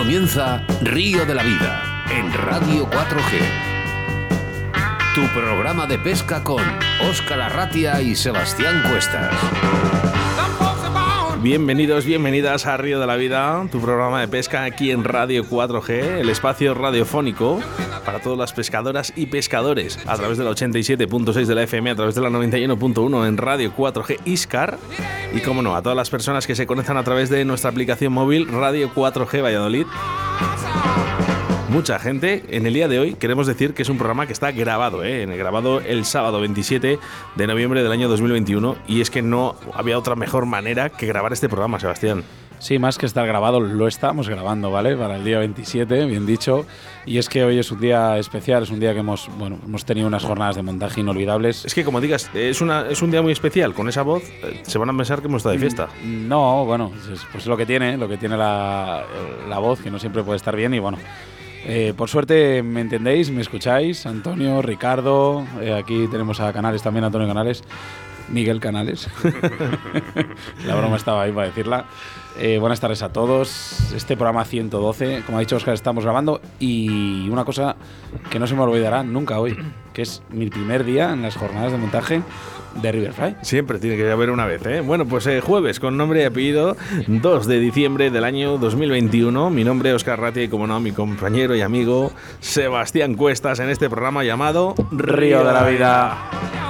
comienza Río de la Vida en Radio 4G. Tu programa de pesca con Óscar Arratia y Sebastián Cuestas. Bienvenidos, bienvenidas a Río de la Vida, tu programa de pesca aquí en Radio 4G, el espacio radiofónico para todas las pescadoras y pescadores, a través de la 87.6 de la FM, a través de la 91.1 en Radio 4G Iscar, y como no, a todas las personas que se conectan a través de nuestra aplicación móvil Radio 4G Valladolid mucha gente. En el día de hoy queremos decir que es un programa que está grabado, ¿eh? grabado el sábado 27 de noviembre del año 2021 y es que no había otra mejor manera que grabar este programa, Sebastián. Sí, más que estar grabado, lo estamos grabando, ¿vale? Para el día 27, bien dicho. Y es que hoy es un día especial, es un día que hemos, bueno, hemos tenido unas jornadas de montaje inolvidables. Es que, como digas, es, una, es un día muy especial. Con esa voz eh, se van a pensar que hemos estado de fiesta. Mm, no, bueno, pues lo que tiene, lo que tiene la, la voz, que no siempre puede estar bien. Y bueno, eh, por suerte me entendéis, me escucháis, Antonio, Ricardo, eh, aquí tenemos a Canales también, Antonio Canales, Miguel Canales. la broma estaba ahí para decirla. Eh, buenas tardes a todos. Este programa 112, como ha dicho Oscar, estamos grabando y una cosa que no se me olvidará nunca hoy, que es mi primer día en las jornadas de montaje de Riverfly. Siempre tiene que haber una vez, ¿eh? Bueno, pues eh, jueves con nombre y apellido, 2 de diciembre del año 2021. Mi nombre es Oscar Ratti y, como no, mi compañero y amigo Sebastián Cuestas en este programa llamado Río de la Vida.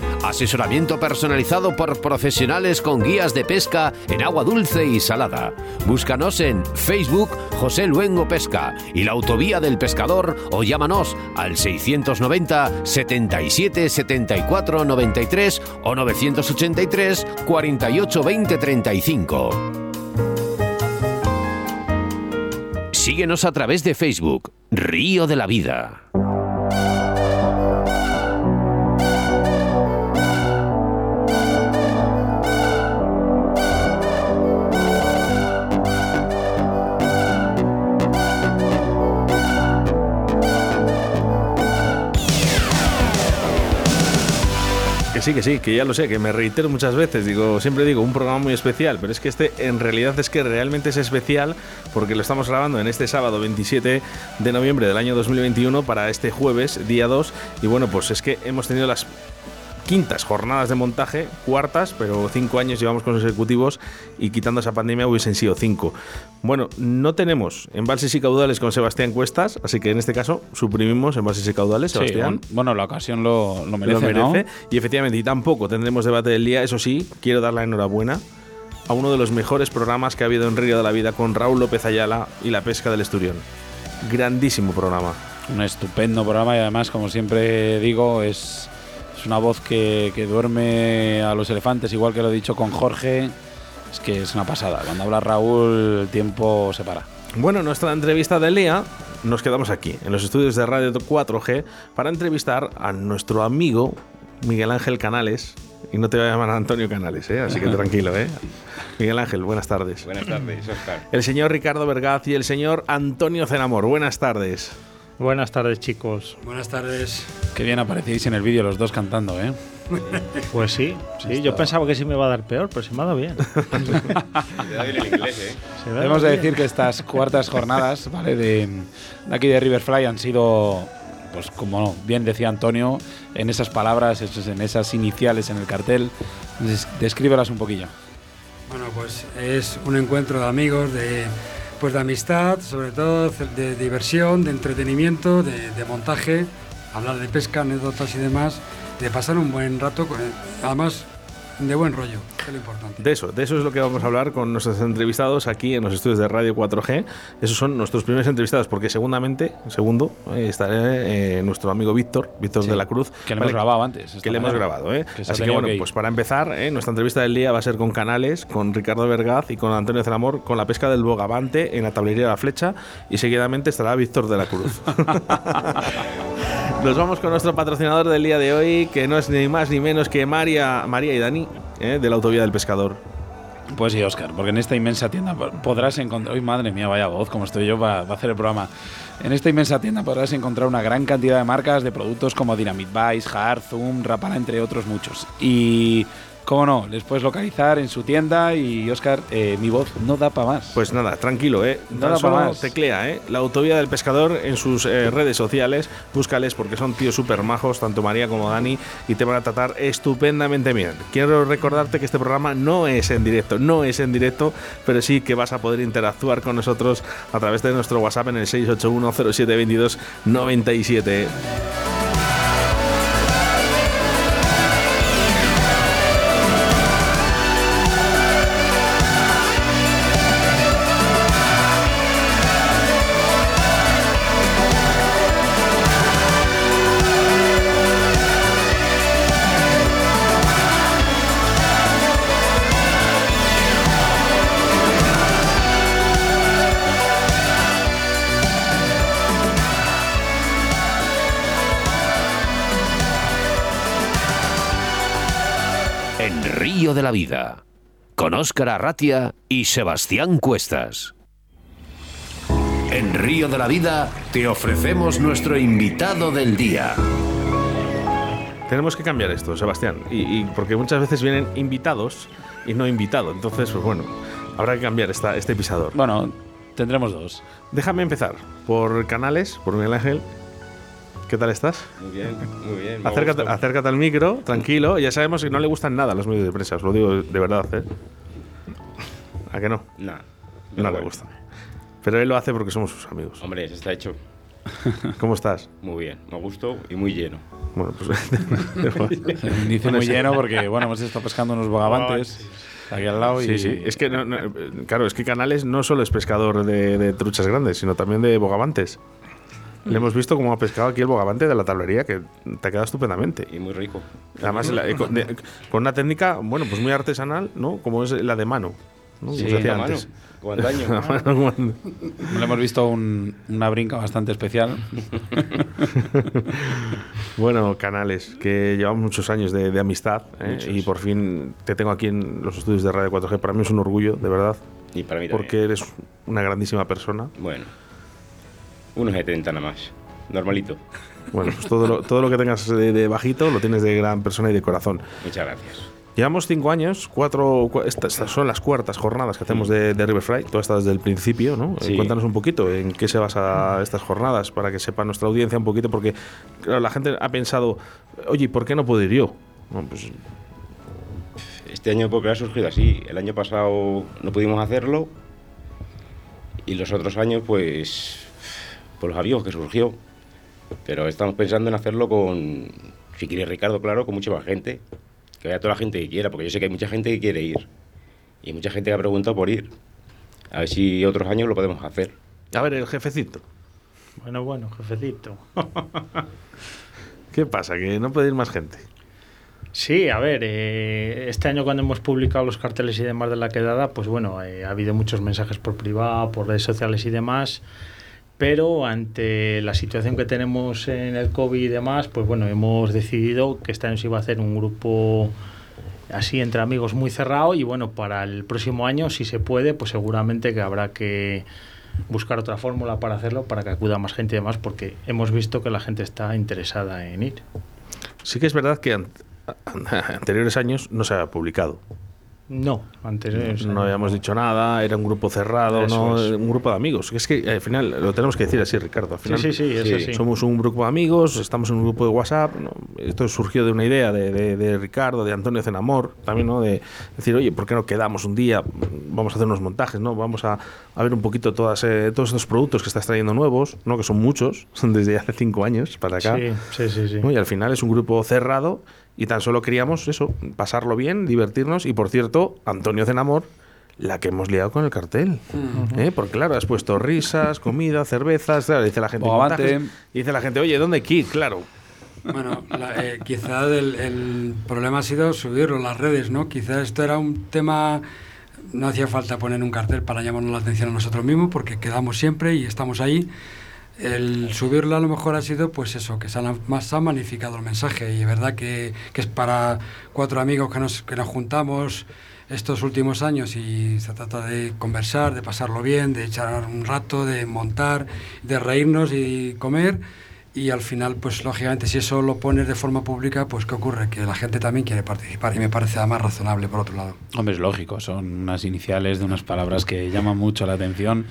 Asesoramiento personalizado por profesionales con guías de pesca en agua dulce y salada. Búscanos en Facebook José Luengo Pesca y la Autovía del Pescador o llámanos al 690 77 74 93 o 983 48 20 35. Síguenos a través de Facebook, Río de la Vida. Sí, que sí, que ya lo sé, que me reitero muchas veces. Digo, siempre digo, un programa muy especial, pero es que este en realidad es que realmente es especial porque lo estamos grabando en este sábado 27 de noviembre del año 2021 para este jueves, día 2. Y bueno, pues es que hemos tenido las quintas jornadas de montaje, cuartas, pero cinco años llevamos consecutivos y quitando esa pandemia hubiesen sido cinco. Bueno, no tenemos embalses y caudales con Sebastián Cuestas, así que en este caso suprimimos embalses y caudales, Sebastián. bueno, la ocasión lo, merece. Lo merece. Y efectivamente, y tampoco tendremos debate del día, eso sí, quiero dar la enhorabuena a uno de los mejores programas que ha habido en Río de la Vida con Raúl López Ayala y la pesca del Esturión. Grandísimo programa. Un estupendo programa y además, como siempre digo, es es una voz que, duerme a los elefantes, igual que lo he dicho con Jorge. Es que es una pasada. Cuando habla Raúl, el tiempo se para. Bueno, nuestra entrevista del día nos quedamos aquí, en los estudios de Radio 4G, para entrevistar a nuestro amigo Miguel Ángel Canales. Y no te voy a llamar Antonio Canales, ¿eh? así que tranquilo. ¿eh? Miguel Ángel, buenas tardes. Buenas tardes, Oscar. El señor Ricardo Vergaz y el señor Antonio Zenamor, buenas tardes. Buenas tardes, chicos. Buenas tardes. Qué bien aparecéis en el vídeo los dos cantando, ¿eh? Pues sí, sí. Yo pensaba que sí me iba a dar peor, pero se me ha dado bien. ¿eh? Debemos de decir que estas cuartas jornadas, ¿vale? De, de aquí de Riverfly han sido pues como bien decía Antonio, en esas palabras, en esas iniciales en el cartel, descríbelas un poquillo. Bueno, pues es un encuentro de amigos, de pues de amistad, sobre todo de diversión, de entretenimiento, de, montaje hablar de pesca, anécdotas y demás, de pasar un buen rato, además de buen rollo, que es lo importante. De eso, de eso es lo que vamos a hablar con nuestros entrevistados aquí en los estudios de Radio 4G. Esos son nuestros primeros entrevistados, porque segundamente, segundo, eh, estará eh, nuestro amigo Víctor, Víctor de la Cruz. Que le hemos grabado antes. Que le hemos grabado, ¿eh? Así que bueno, pues para empezar, ¿eh? nuestra entrevista del día va a ser con Canales, con Ricardo Vergaz y con Antonio Celamor, con la pesca del bogavante en la tablería de la flecha, y seguidamente estará Víctor de la Cruz. Nos vamos con nuestro patrocinador del día de hoy, que no es ni más ni menos que María, María y Dani, ¿eh? de la Autovía del Pescador. Pues sí, Oscar, porque en esta inmensa tienda podrás encontrar. ¡Uy, madre mía, vaya voz, como estoy yo para, hacer el programa! En esta inmensa tienda podrás encontrar una gran cantidad de marcas de productos como Dynamite Vice, Hard, Zoom, Rapala, entre otros muchos. Y Cómo no, les puedes localizar en su tienda y Oscar, eh, mi voz no da para más. Pues nada, tranquilo, ¿eh? No da para más. Teclea, ¿eh? La Autovía del Pescador en sus eh, redes sociales, búscales porque son tíos súper majos, tanto María como Dani, y te van a tratar estupendamente bien. Quiero recordarte que este programa no es en directo, no es en directo, pero sí que vas a poder interactuar con nosotros a través de nuestro WhatsApp en el 681 la Vida, con Óscar Arratia y Sebastián Cuestas. En Río de la Vida te ofrecemos nuestro invitado del día. Tenemos que cambiar esto, Sebastián, y, porque muchas veces vienen invitados y no invitado. Entonces, pues bueno, habrá que cambiar esta, este pisador. Bueno, tendremos dos. Déjame empezar por Canales, por Miguel Ángel ¿Qué tal estás? Muy bien, muy bien. Acércate, al micro, tranquilo. Ya sabemos que no le gustan nada los medios de prensa, os lo digo de verdad, ¿eh? ¿A qué no? No. No, le gusta. Pero él lo hace porque somos sus amigos. Hombre, eso está hecho. ¿Cómo estás? Muy bien, me gusto y muy lleno. Bueno, pues. Dice muy lleno porque, bueno, hemos estado pescando unos bogavantes. Aquí al lado sí, sí. Es que, claro, es que Canales no solo es pescador de, de truchas grandes, sino también de bogavantes. Le hemos visto cómo ha pescado aquí el bogavante de la tablería, que te ha quedado estupendamente. Y muy rico. Además, eh, con, una técnica, bueno, pues muy artesanal, ¿no? Como es la de mano. ¿no? Sí, la mano. Le hemos visto una brinca bastante especial. bueno, Canales, que llevamos muchos años de, amistad ¿eh? y por fin te tengo aquí en los estudios de Radio 4G. Para mí es un orgullo, de verdad. Y para mí Porque eres una grandísima persona. Bueno. Unos 70 nada más. Normalito. Bueno, pues todo lo, todo lo que tengas de, bajito lo tienes de gran persona y de corazón. Muchas gracias. Llevamos cinco años, cuatro. Estas, son las cuartas jornadas que hacemos de, de Riverfly, todas estas desde el principio, ¿no? Eh, cuéntanos un poquito en qué se basa estas jornadas para que sepa nuestra audiencia un poquito, porque la gente ha pensado, oye, ¿por qué no puedo ir yo? Pues este año porque ha surgido así. El año pasado no pudimos hacerlo y los otros años, pues por los amigos que surgió. Pero estamos pensando en hacerlo con, si quiere Ricardo, claro, con mucha más gente. Que vaya toda la gente que quiera, porque yo sé que hay mucha gente que quiere ir. Y mucha gente que ha preguntado por ir. A ver si otros años lo podemos hacer. A ver, el jefecito. Bueno, bueno, jefecito. ¿Qué pasa? ¿Que no puede ir más gente? Sí, a ver, eh, este año cuando hemos publicado los carteles y demás de la quedada, pues bueno, eh, ha habido muchos mensajes por privado, por redes sociales y demás pero ante la situación que tenemos en el COVID y demás, pues bueno, hemos decidido que este año se iba a hacer un grupo así entre amigos muy cerrado y bueno, para el próximo año, si se puede, pues seguramente que habrá que buscar otra fórmula para hacerlo, para que acuda más gente y demás, porque hemos visto que la gente está interesada en ir. Sí que es verdad que anteriores años no se ha publicado. No, antes no habíamos dicho nada, era un grupo cerrado, Eso ¿no? es. un grupo de amigos. Es que al final lo tenemos que decir así, Ricardo. Al final, sí, sí, es sí, así. Somos un grupo de amigos, estamos en un grupo de WhatsApp. ¿no? Esto surgió de una idea de, de- de Ricardo, de Antonio Zenamor, también, ¿no? De decir, oye, ¿por qué no quedamos un día? Vamos a hacer unos montajes, ¿no? Vamos a, a ver un poquito todas, eh, todos estos productos que estás trayendo nuevos, ¿no? Que son muchos, son desde hace cinco años para acá. Sí, sí, sí. Y al final es un grupo cerrado y tan solo queríamos eso, pasarlo bien, divertirnos. Y por cierto, Antonio Zenamor, la que hemos liado con el cartel. ¿eh? Porque claro, has puesto risas, comida, cervezas, claro, dice la gente. Montajes, dice la gente, oye, ¿dónde ir? Claro. Bueno, la- eh, quizá el, el problema ha sido subirlo a las redes, ¿no? Quizá esto era un tema, no hacía falta poner un cartel para llamarnos la atención a nosotros mismos, porque quedamos siempre y estamos ahí. El subirlo a lo mejor ha sido, pues eso, que se ha, más se ha magnificado el mensaje y es verdad que, que es para cuatro amigos que nos, que nos juntamos estos últimos años y se trata de conversar, de pasarlo bien, de echar un rato, de montar, de reírnos y comer. Y al final, pues lógicamente, si eso lo pones de forma pública, pues ¿qué ocurre? Que la gente también quiere participar y me parece además razonable por otro lado. Hombre, es lógico, son unas iniciales de unas palabras que llaman mucho la atención.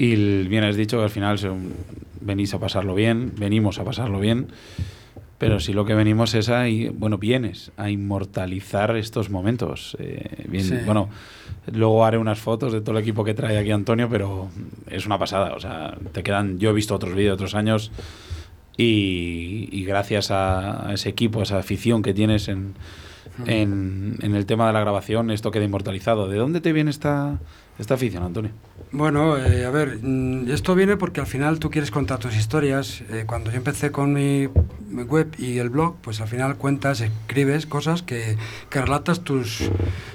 Y el- bien has dicho que al final son- venís a pasarlo bien, venimos a pasarlo bien, pero si lo que venimos es a, bueno, vienes a inmortalizar estos momentos. Eh, bien, Sí. Bueno, luego haré unas fotos de todo el equipo que trae aquí Antonio, pero es una pasada. O sea, te quedan, yo he visto otros vídeos de otros años y, y gracias a, a ese equipo, a esa afición que tienes en, en, en el tema de la grabación, esto queda inmortalizado. ¿De dónde te viene esta, esta afición, Antonio? Bueno, eh, a ver, mm, esto viene porque al final tú quieres contar tus historias. Eh, cuando yo empecé con mi, web y el blog, pues al final cuentas, escribes cosas que, que relatas tus,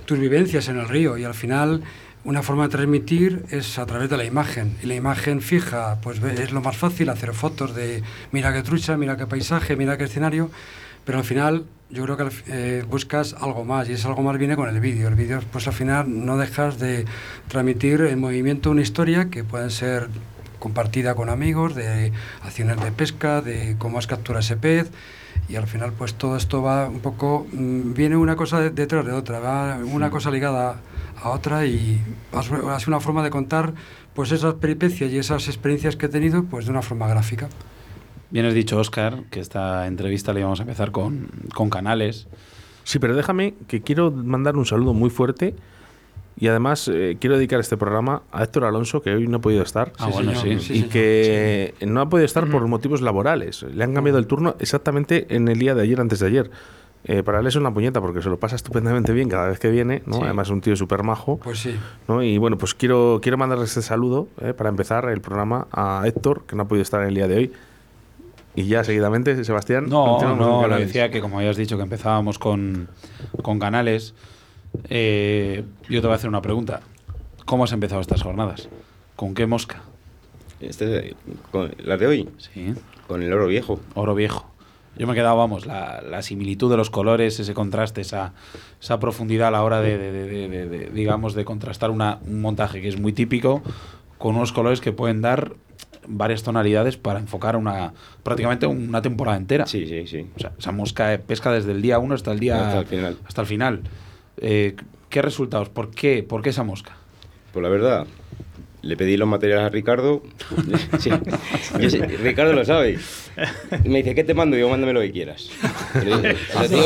tus vivencias en el río y al final una forma de transmitir es a través de la imagen. Y la imagen fija, pues es lo más fácil, hacer fotos de mira qué trucha, mira qué paisaje, mira qué escenario, pero al final yo creo que eh, buscas algo más y ese algo más viene con el vídeo. El vídeo, pues al final no dejas de transmitir en movimiento una historia que puede ser compartida con amigos, de acciones de pesca, de cómo has capturado ese pez. Y al final, pues todo esto va un poco, mm, viene una cosa de- detrás de otra, va una cosa ligada a otra y sido una forma de contar pues esas peripecias y esas experiencias que he tenido pues de una forma gráfica. Bien has dicho, Oscar, que esta entrevista le íbamos a empezar con, con canales. Sí, pero déjame que quiero mandar un saludo muy fuerte y además eh, quiero dedicar este programa a Héctor Alonso, que hoy no ha podido estar. Ah, bueno, señor, sí. y que no ha podido estar por motivos laborales. Le han cambiado el turno exactamente en el día de ayer, antes de ayer. Eh, para él es una puñeta porque se lo pasa estupendamente bien cada vez que viene, ¿no? Sí. Además es un tío súper majo, Pues sí. ¿no? Y bueno, pues quiero, quiero mandarle este saludo eh, para empezar el programa a Héctor, que no ha podido estar en el día de hoy. Y ya seguidamente, Sebastián. No, no, le canales. decía que como habías dicho que empezábamos con, con canales, eh, yo te voy a hacer una pregunta. ¿Cómo has empezado estas jornadas? ¿Con qué mosca? Este, con, las de hoy, Sí, con el oro viejo. oro viejo. Yo me he quedado, vamos, la, la similitud de los colores, ese contraste, esa, esa profundidad a la hora de, de- de- de- de- de, digamos, de contrastar una- un montaje que es muy típico con unos colores que pueden dar varias tonalidades para enfocar una prácticamente una temporada entera. Sí, sí, sí. O sea, esa mosca pesca desde el día 1 hasta el día Hasta el final. hasta el final. Eh, ¿Qué resultados? ¿Por qué? ¿Por qué esa mosca? Pues la verdad, le pedí los materiales a Ricardo. Sí, yo sé, Ricardo lo sabe. Y me dice, ¿qué te mando? Y yo, mándame lo que quieras. "Te lo digo-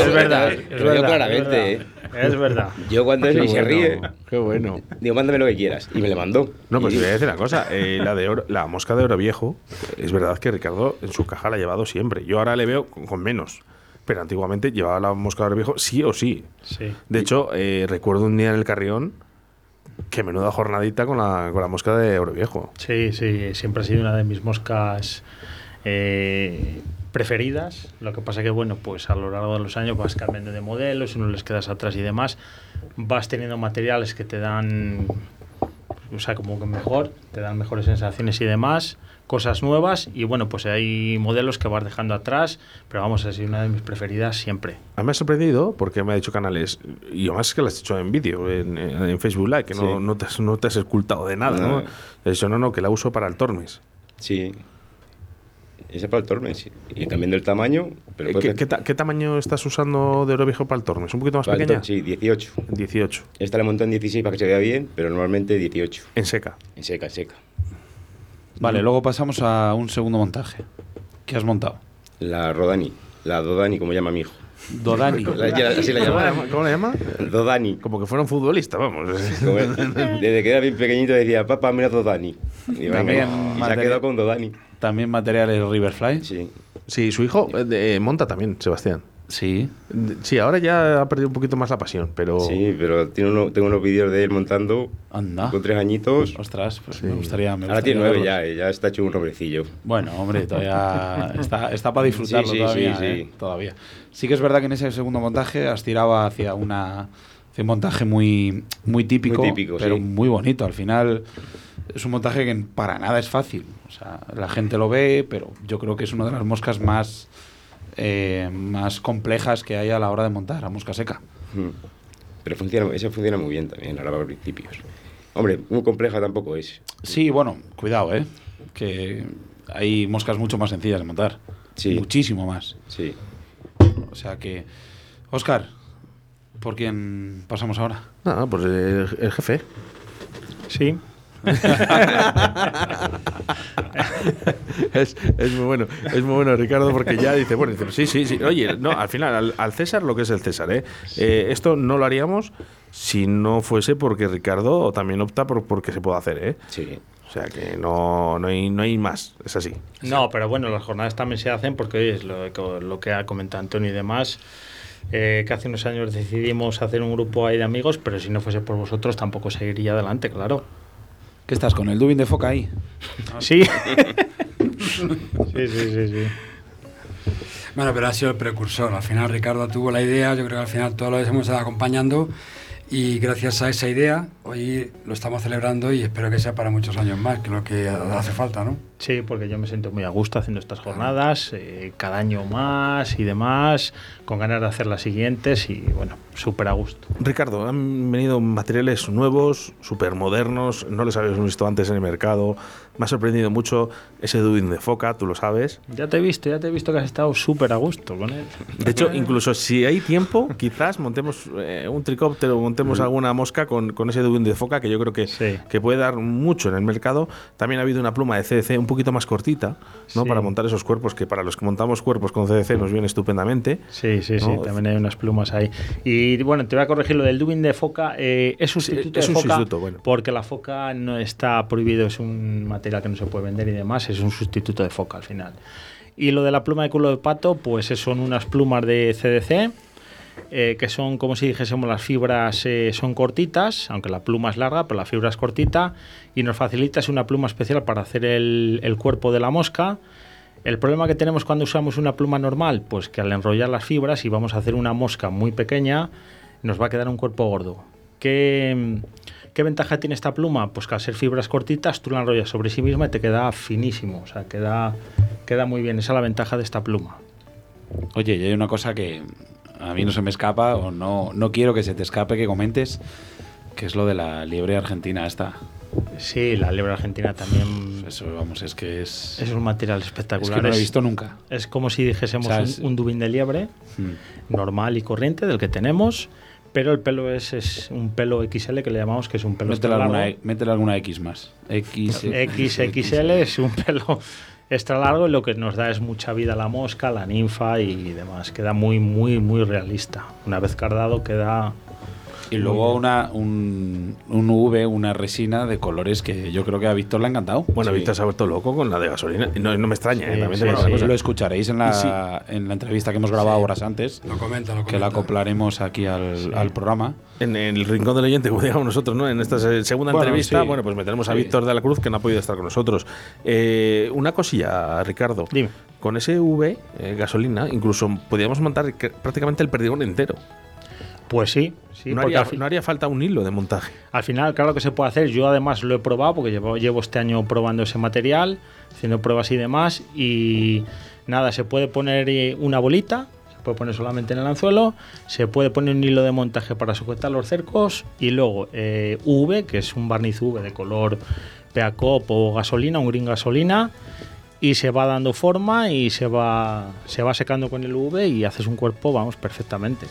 es verdad, es lo digo verdad, claramente, es ¿eh? verdad. Es verdad. Yo cuando eso y se ríe, Qué bueno. digo, mándame lo que quieras. Y me le mandó. No, pues Y- te voy a decir una cosa. eh, la, de oro- la mosca de oro viejo, es verdad que Ricardo en su caja la ha llevado siempre. Yo ahora le veo con, con menos. Pero antiguamente llevaba la mosca de oro viejo sí o sí. Sí. De hecho, eh, recuerdo un día en el Carrión que menuda jornadita con la, con la mosca de oro viejo. Sí, sí, siempre ha sido una de mis moscas eh, preferidas. Lo que pasa que, bueno, pues a lo largo de los años vas cambiando de modelos, no les quedas atrás y demás. Vas teniendo materiales que te dan, o sea, como que mejor, te dan mejores sensaciones y demás, cosas nuevas. Y bueno, pues hay modelos que vas dejando atrás, pero vamos, ha sido una de mis preferidas siempre. A mí me ha sorprendido porque me ha dicho canales, y además es que lo has hecho en vídeo, en, en Facebook Live, que no, Sí. no, te has, no te has escultado de nada, ¿no? No. He dicho, no, no, que la uso para el Tormes. Sí. Ese para el Tormes, sí. Y cambiando el tamaño. Pero Eh, ¿Qué, qué ta- qué tamaño estás usando de oro viejo para el Tormes? ¿Un poquito más pequeña? Sí, 18. 18. Esta la montó en 16 para que se vea bien, pero normalmente 18. En seca. En seca, en seca. Vale, luego pasamos a un segundo montaje. ¿Qué has montado? La Rodani. La Dodani, como llama mi hijo. Dodani. La- ya- así la ¿Cómo la llama. llama? ¿Cómo la llama? Dodani. Como que fuera un futbolista, vamos. Como- Desde que era bien pequeñito decía, papá, mira Dodani. Y, venga, También y se ha material- quedado con Dodani. También materiales Riverfly. Sí. Sí, su hijo eh, de- monta también, Sebastián. Sí. Sí, ahora ya ha perdido un poquito más la pasión, pero Sí, pero tiene uno- tengo unos vídeos de él montando Anda. con tres añitos. Ostras, pues me gustaría. Me Ahora gustaría tiene nueve verlos. ya, ya está hecho un hombrecillo. Bueno, hombre, todavía está, está para disfrutarlo Sí, sí, todavía, sí, ¿eh? sí. todavía. Sí que es verdad que en ese segundo montaje has tirado hacia una hacia un montaje muy muy típico, Muy típico, pero sí. muy bonito. Al final es un montaje que para nada es fácil. O sea, la gente lo ve, pero yo creo que es una de las moscas más eh, más complejas que hay a la hora de montar a mosca seca. Mm. Pero funciona, eso funciona muy bien también, ahora para principios. Hombre, muy compleja tampoco es. Sí, bueno, cuidado, ¿eh? Que hay moscas mucho más sencillas de montar. Sí. Muchísimo más. Sí. O sea que, Oscar, ¿por quién pasamos ahora? nada, pues el, el jefe. Sí. es, es muy bueno, es muy bueno Ricardo porque ya dice, bueno, dice, sí, sí, sí. Oye, no, al final, al, al César lo que es el César, ¿eh? Eh, Esto no lo haríamos si no fuese porque Ricardo también opta por porque se puede hacer, ¿eh? Sí. O sea que no, no, hay, no hay más, es así. No, pero bueno, las jornadas también se hacen porque oye, es lo, que- lo que ha comentado Antonio y demás. eh, que hace unos años decidimos hacer un grupo ahí de amigos, pero si no fuese por vosotros tampoco seguiría adelante, claro. ¿Qué estás con el dubin de foca ahí? Sí. sí, sí, sí, sí. Bueno, pero ha sido el precursor. Al final Ricardo tuvo la idea, yo creo que al final todos los hemos estado acompañando y gracias a esa idea hoy lo estamos celebrando y espero que sea para muchos años más, que es lo que hace falta, ¿no? Sí, porque yo me siento muy a gusto haciendo estas jornadas, eh, cada año más y demás, con ganas de hacer las siguientes y bueno, súper a gusto. Ricardo, han venido materiales nuevos, súper modernos, no les habíamos visto antes en el mercado. Me ha sorprendido mucho ese Dubin de foca, tú lo sabes. Ya te he visto, ya te he visto que has estado súper a gusto con él. De hecho, incluso si hay tiempo, quizás montemos eh, un tricóptero, montemos alguna mosca con, con ese Dubin de foca, que yo creo que, Sí. que puede dar mucho en el mercado. También ha habido una pluma de CDC un poquito más cortita, ¿no? Sí. Para montar esos cuerpos, que para los que montamos cuerpos con CDC nos viene estupendamente. Sí, sí, sí, también hay unas plumas ahí. Y bueno, te voy a corregir lo del dubin de foca. eh, es sustituto es de un foca sustituto, bueno. porque la foca no está prohibido, es un material que no se puede vender y demás, es un sustituto de foca al final. Y lo de la pluma de culo de pato, pues son unas plumas de CDC. eh, que son como si dijésemos las fibras eh, son cortitas, aunque la pluma es larga, pero la fibra es cortita y nos facilita es una pluma especial para hacer el, el cuerpo de la mosca. El problema que tenemos cuando usamos una pluma normal, pues que al enrollar las fibras y vamos a hacer una mosca muy pequeña, nos va a quedar un cuerpo gordo. ¿Qué, qué ventaja tiene esta pluma? Pues que al ser fibras cortitas, tú la enrollas sobre sí misma y te queda finísimo, o sea, queda, queda muy bien. Esa es la ventaja de esta pluma. Oye, y hay una cosa que a mí no se me escapa o no, no quiero que se te escape que comentes, que es lo de la liebre argentina esta. Sí, la liebre argentina también Eso, vamos, es que es... es un material es espectacular. que no lo he visto nunca. Es como si dijésemos O sea, un- es- un, dubín de liebre Mm. normal y corriente del que tenemos, pero el pelo es, es un pelo XL que le llamamos que es un pelo Métele alguna, largo. e- métele alguna X más. X, XXL es un pelo extra largo y lo que nos da es mucha vida a la mosca, la ninfa y demás. Queda muy, muy, muy realista. Una vez cardado queda... Y luego una, un, un V, una resina de colores que yo creo que a Víctor le ha encantado. Bueno, Sí. Víctor se ha vuelto loco con la de gasolina. No, no me extraña, ¿eh? Sí, También sí, te una cosa. Lo escucharéis en la, en la entrevista que hemos grabado horas antes, Lo comenta, lo comenta. que la acoplaremos aquí al, al programa. En el rincón del oyente, como digamos nosotros, ¿no? En esta se- segunda Bueno, entrevista, sí. bueno, pues meteremos a Sí. Víctor de la Cruz, que no ha podido estar con nosotros. Eh, una cosilla, Ricardo. Dime. Con ese V, eh, gasolina, incluso podríamos montar prácticamente el perdigón entero. Pues sí, sí no, haría, no falta un hilo de montaje. al final, claro que se puede hacer. Yo además lo he probado porque llevo, llevo este año probando ese material, haciendo pruebas y demás. Y nada, se puede poner eh, una bolita, se puede poner solamente en el anzuelo, se puede poner un hilo de montaje para sujetar los cercos y luego eh, V, que es un barniz V de color Peacop o gasolina, un green gasolina. y se va dando forma y se va, se va secando con el UV y haces un cuerpo, vamos, perfectamente.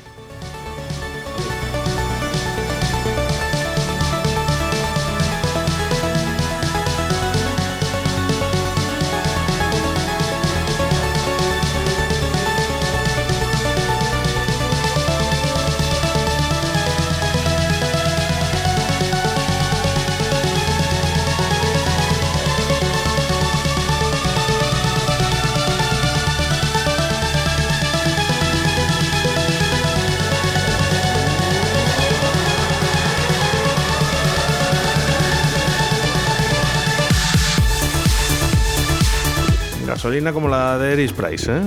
Como la de Eris Price, ¿eh?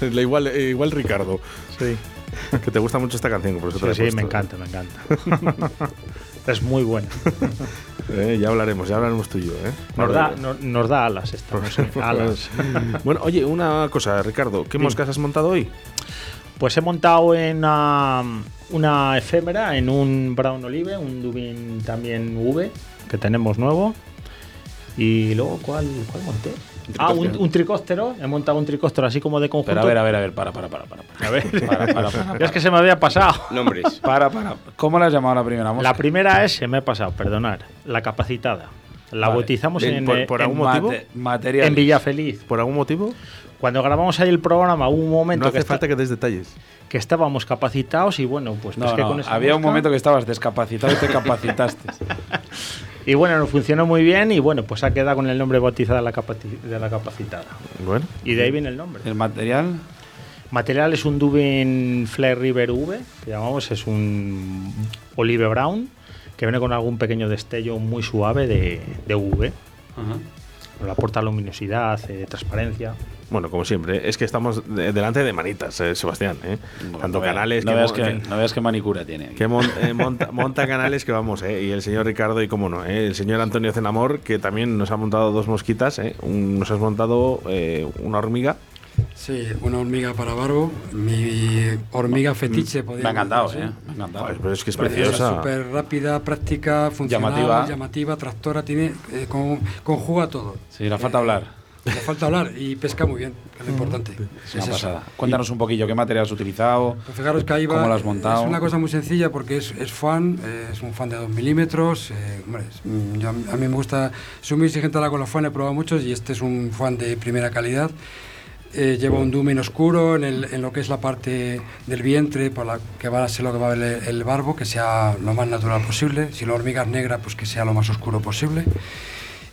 La igual, eh, igual Ricardo. Sí, Que te gusta mucho esta canción, por eso te la he sí, me encanta, me encanta. es muy buena. Eh, ya hablaremos, ya hablaremos tú y yo, ¿eh? Nos da, no- nos da alas esta, sé, alas. Bueno, oye, una cosa, Ricardo, ¿qué moscas has montado hoy? Pues he montado en una, una efémera, en un Brown Olive, un Dubin también V, que tenemos nuevo. Y luego, ¿cuál, cuál monté? Ah, un, un tricóptero. He montado un tricóptero así como de conjunto. Pero a ver, a ver, a ver, para, para, para. para. A ver. Para, para, para, Ya es que se me había pasado. Nombres. para, para. ¿Cómo la has llamado la primera mosca? La primera es, se me ha pasado, perdonar, la capacitada. La Vale. bautizamos De- en, por- eh, por en- algún motivo? Mate- material. en Villafeliz. ¿Por algún motivo? Cuando grabamos ahí el programa, hubo un momento No que, hace esta- falta que des detalles. que estábamos capacitados y bueno, pues No, pesqué no, con esa había un mosca. momento que estabas descapacitado y te capacitaste. Y bueno, nos funcionó muy bien y bueno, pues ha quedado con el nombre bautizada de la, capaci- de la capacitada. Bueno, Y de ahí viene el nombre. El material. Material es un Dubin Flare River V, que llamamos, es un Olive Brown, que viene con algún pequeño destello muy suave de, de UV. Le aporta luminosidad, eh, transparencia. Bueno, como siempre, es que estamos de- delante de manitas, eh, Sebastián. ¿eh? Tanto No canales no que, veas mo- que, que- no veas qué manicura tiene. que mon- eh, monta, monta canales que vamos, ¿eh? y el señor Ricardo, y cómo no, ¿eh? el señor Antonio Zenamor, que también nos ha montado dos mosquitas, ¿eh? Un- nos has montado eh, una hormiga. Sí, una hormiga para barbo, mi hormiga fetiche. Mm, Me ha encantado, ¿eh? Me ha encantado. Pero es que es Es preciosa. súper rápida, práctica, funcional, Llamativa. llamativa, tractora, tiene, eh, con- conjuga todo. Sí, le falta hablar. Le falta hablar y pesca muy bien, que es lo importante. Es una eso. pasada. Cuéntanos un poquillo qué material has utilizado. Pues fijaros que ahí va. ¿Cómo lo has montado? Es una cosa muy sencilla porque es, es fan, eh, es un fan de 2 milímetros. eh, hombre, es- mm, yo- a mí me gusta, soy muy exigente ahora con los fans, he probado muchos y este es un fan de primera calidad. Eh, lleva un dumen oscuro en, el- en lo que es la parte del vientre, por la que va a ser lo que va a ver el, el barbo, que sea lo más natural posible. Si la hormiga es negra, pues que sea lo más oscuro posible.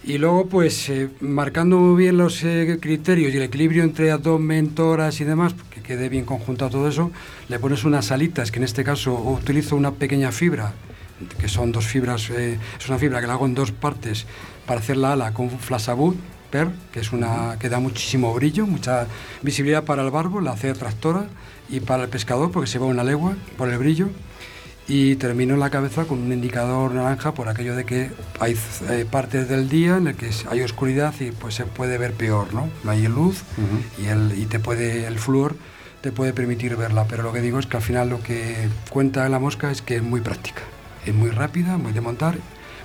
Y luego, pues, eh, marcando muy bien los eh, criterios y el equilibrio entre abdomen, toras y demás, que quede bien conjuntado todo eso, le pones unas alitas, que en este caso utilizo una pequeña fibra, que son dos fibras, eh, es una fibra que la hago en dos partes para hacer la ala con flasabut per, que es una que da muchísimo brillo, mucha visibilidad para el barbo, la hace tractora y para el pescador porque se va una legua por el brillo y termino en la cabeza con un indicador naranja por aquello de que hay eh, partes del día en el que hay oscuridad y pues se puede ver peor, ¿no? No hay luz y, el, y te puede, el flúor te puede permitir verla, pero lo que digo es que al final lo que cuenta la mosca es que es muy práctica, es muy rápida, muy de montar,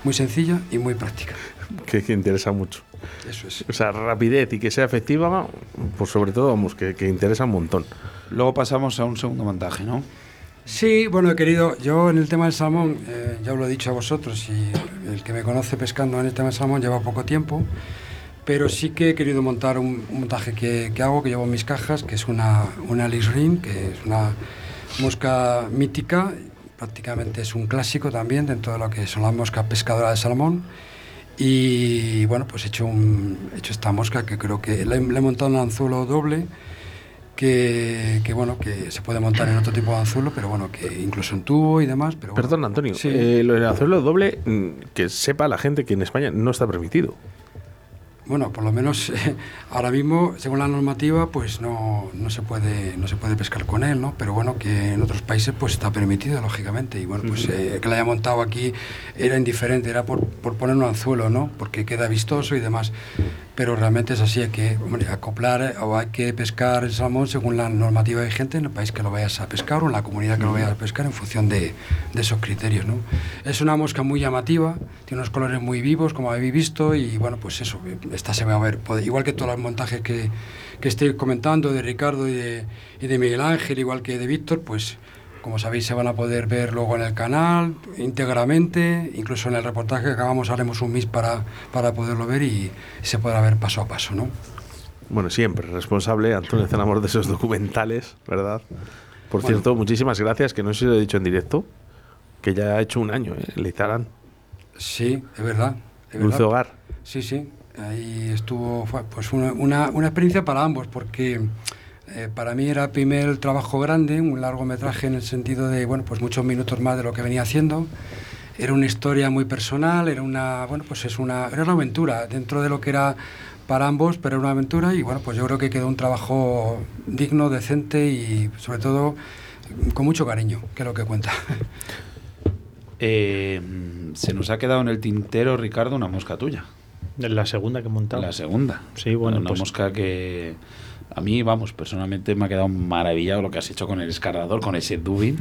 muy sencilla y muy práctica. Que, que interesa mucho. Eso es. O sea, rapidez y que sea efectiva, pues sobre todo, vamos, que, que interesa un montón. Luego pasamos a un segundo montaje, ¿no? Sí, bueno, querido, yo en el tema del salmón, eh, ya os lo he dicho a vosotros, y el que me conoce pescando en el tema del salmón lleva poco tiempo, pero sí que he querido montar un, montaje que, hago, que llevo en mis cajas, que es una, una Alice Ring, que es una mosca mítica, prácticamente es un clásico también dentro de lo que son las moscas pescadoras de salmón. Y bueno, pues he hecho, he hecho esta mosca que creo que le, le he montado un anzuelo doble que, que, bueno que se puede montar en otro tipo de anzuelo, pero bueno que incluso en tubo y demás. Pero bueno. Perdón, Antonio, Sí. eh, lo del hacerlo doble, mm, que sepa la gente que en España no está permitido. Bueno, por lo menos eh, ahora mismo, según la normativa, pues no, no se puede no se puede pescar con él, ¿no? Pero bueno, que en otros países pues está permitido, lógicamente. Y bueno, pues eh, que la haya montado aquí era indiferente, era por, por poner un anzuelo, ¿no? Porque queda vistoso y demás. Pero realmente es así, hay que hombre, acoplar eh, o hay que pescar el salmón según la normativa vigente en el país que lo vayas a pescar o en la comunidad que lo vayas a pescar en función de, de esos criterios, ¿no? Es una mosca muy llamativa, tiene unos colores muy vivos, como habéis visto, y bueno, pues eso, esta se va a ver, igual que todos los montajes que, que estoy comentando de Ricardo y de, y de Miguel Ángel, igual que de Víctor, pues como sabéis se van a poder ver luego en el canal íntegramente, incluso en el reportaje que acabamos haremos un mix para, para poderlo ver y se podrá ver paso a paso, ¿no? Bueno, siempre responsable Antonio Zenamor de esos documentales, ¿verdad? Por cierto, muchísimas gracias, que no sé si lo he dicho en directo, que ya ha hecho un año, ¿eh? Lizarán. Sí, es verdad. Dulce Hogar. Sí, sí. Ahí estuvo, pues una, una, una experiencia para ambos, porque eh, para mí era el primer trabajo grande, un largometraje en el sentido de, bueno, pues muchos minutos más de lo que venía haciendo. Era una historia muy personal, era una, bueno, pues es una, era una aventura dentro de lo que era para ambos, pero era una aventura y bueno, pues yo creo que quedó un trabajo digno, decente y sobre todo con mucho cariño, que es lo que cuenta. Eh, se nos ha quedado en el tintero, Ricardo, una mosca tuya. La segunda que he montado. La segunda. Sí, bueno. Una pues, mosca que a mí, vamos, personalmente me ha quedado maravillado lo que has hecho con el escarrador, con ese dubin.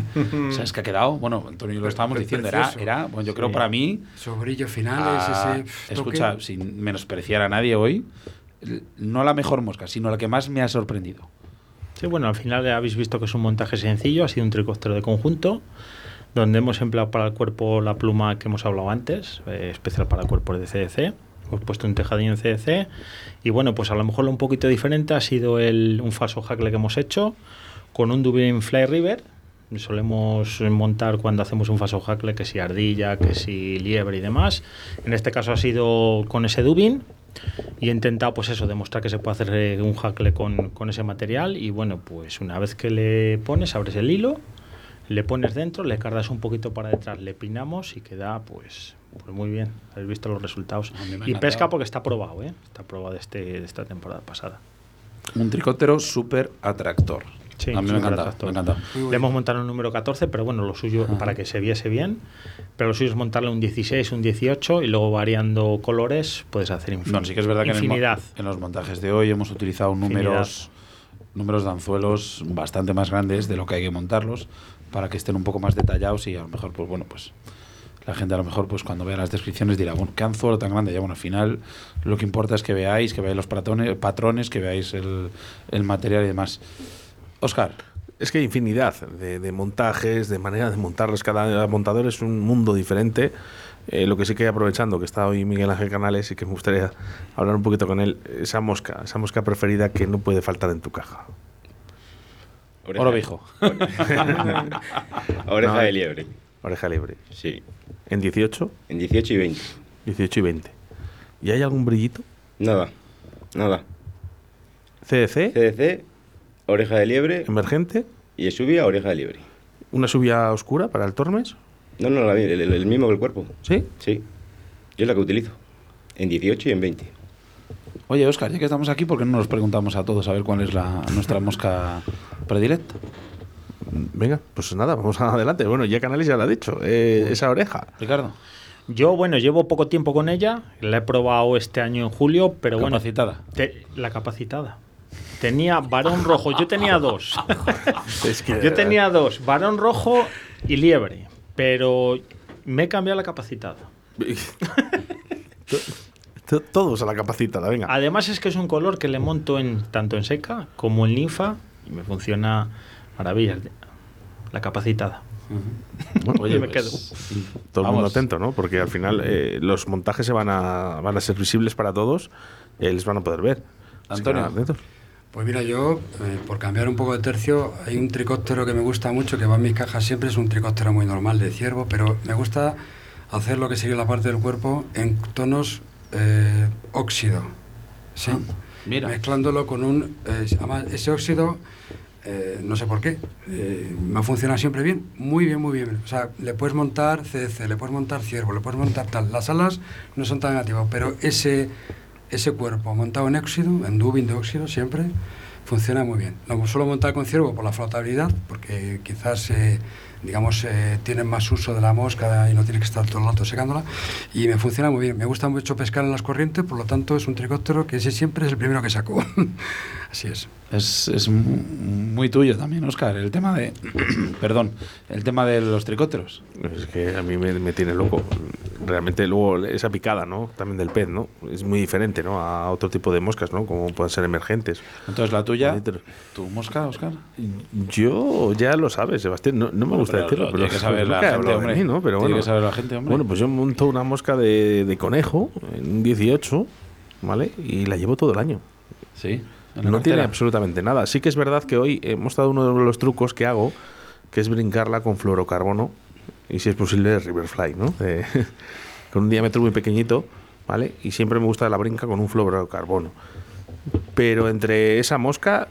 o sea, es que ha quedado, bueno, Antonio lo estábamos diciendo, era, era, bueno, yo creo para mí... Su brillo finales, ah, ese Escucha, sin menospreciar a nadie hoy, no la mejor mosca, sino la que más me ha sorprendido. Sí, bueno, al final habéis visto que es un montaje sencillo, ha sido un tricóptero de conjunto, donde hemos empleado para el cuerpo la pluma que hemos hablado antes, eh, especial para cuerpos de CDC hemos puesto un tejadillo en CDC y bueno, pues a lo mejor lo un poquito diferente ha sido el, un falso hackle que hemos hecho con un Dubin Fly River. Solemos montar cuando hacemos un falso hackle que si ardilla, que si liebre y demás. En este caso ha sido con ese Dubin y he intentado pues eso, demostrar que se puede hacer eh, un hackle con, con ese material y bueno, pues una vez que le pones, abres el hilo, le pones dentro, le cargas un poquito para detrás, le pinamos y queda pues pues muy bien, habéis visto los resultados. Y pesca porque está probado, ¿eh? Está probado de, este, de esta temporada pasada. Un tricóptero súper atractor. Sí, a mí me encanta, me encanta. Le hemos montado un número 14, pero bueno, lo suyo, para que se viese bien, pero lo suyo es montarle un 16, un 18 y luego variando colores puedes hacer infinidad. No, sí que es verdad que en, los montajes de hoy hemos utilizado números, números de anzuelos bastante más grandes de lo que hay que montarlos para que estén un poco más detallados y a lo mejor, pues bueno, pues la gente a lo mejor pues cuando vea las descripciones dirá, bueno, qué anzuelo tan grande. Ya bueno, al final lo que importa es que veáis, que veáis los patrones, patrones que veáis el, el material y demás. Oscar. Es que hay infinidad de, montajes, de manera de montarlos. Cada montador es un mundo diferente. Eh, lo que sí que aprovechando que está hoy Miguel Ángel Canales y que me gustaría hablar un poquito con él, esa mosca, esa mosca preferida que no puede faltar en tu caja. Oro viejo. Oreja de liebre. Oreja libre. Sí. ¿En 18? En 18 y 20. 18 y 20. ¿Y hay algún brillito? Nada, nada. ¿CDC? CDC, oreja de liebre. ¿Emergente? Y subia, oreja de liebre. ¿Una subia oscura para el Tormes? No, no, el, mismo que el cuerpo. ¿Sí? Sí. Yo es la que utilizo. En 18 y en 20. Oye, Oscar, ya que estamos aquí, ¿por qué no nos preguntamos a todos a ver cuál es la, nuestra mosca predilecta? Venga, pues nada, vamos adelante. Bueno, ya Canales ya lo ha dicho, eh, esa oreja. Ricardo. Yo, bueno, llevo poco tiempo con ella, la he probado este año en julio, pero capacitada. bueno. la capacitada. Tenía varón rojo, yo tenía dos. es que, yo tenía dos, varón rojo y liebre, pero me he cambiado la capacitada. Todos a la capacitada, venga. Además es que es un color que le monto en tanto en seca como en linfa y me funciona maravillas. La capacitada. oye, me quedo. Todo el mundo atento, ¿no? Porque al final eh, los montajes se van a, van a ser visibles para todos, eh, les van a poder ver. Antonio. Pues mira, yo, eh, por cambiar un poco de tercio, hay un tricóptero que me gusta mucho, que va en mis cajas siempre, es un tricóptero muy normal de ciervo, pero me gusta hacer lo que sería la parte del cuerpo en tonos óxido. ¿sí? Ah, mira. Mezclándolo con un... ese óxido eh, no sé por qué, eh, me ha funcionado siempre bien, muy bien, muy bien. O sea, le puedes montar CDC, le puedes montar ciervo, le puedes montar tal. Las alas no son tan negativas, pero ese, ese cuerpo montado en óxido, en dubin de óxido siempre, funciona muy bien. Lo suelo montar con ciervo por la flotabilidad, porque quizás... Eh, digamos, tienen más uso de la mosca y no tiene que estar todo el rato secándola. Y me funciona muy bien. Me gusta mucho pescar en las corrientes, por lo tanto es un tricóptero que ese siempre es el primero que saco. Así es. Es. Es muy tuyo también, Oscar, el tema de... perdón, el tema de los tricópteros. Es que a mí me, me tiene loco. realmente luego esa picada, ¿no? También del pez, ¿no? Es muy diferente, ¿no? A otro tipo de moscas, ¿no? Como pueden ser emergentes. Entonces, la tuya, tu mosca, Oscar. Yo ya lo sabes, Sebastián, no, no me gusta Pero decirlo, lo pero tiene que saber la gente, hombre. mí, ¿no? Pero Tiene bueno, que saber la gente, hombre. Bueno, pues yo monto una mosca de, de conejo en un 18, ¿vale? Y la llevo todo el año. Sí. No tiene absolutamente nada. Sí que es verdad que hoy hemos dado uno de los trucos que hago, que es brincarla con fluorocarbono y si es posible Riverfly, ¿no? Con un diámetro muy pequeñito, ¿vale? Y siempre me gusta la brinca con un fluorocarbono. Pero entre esa mosca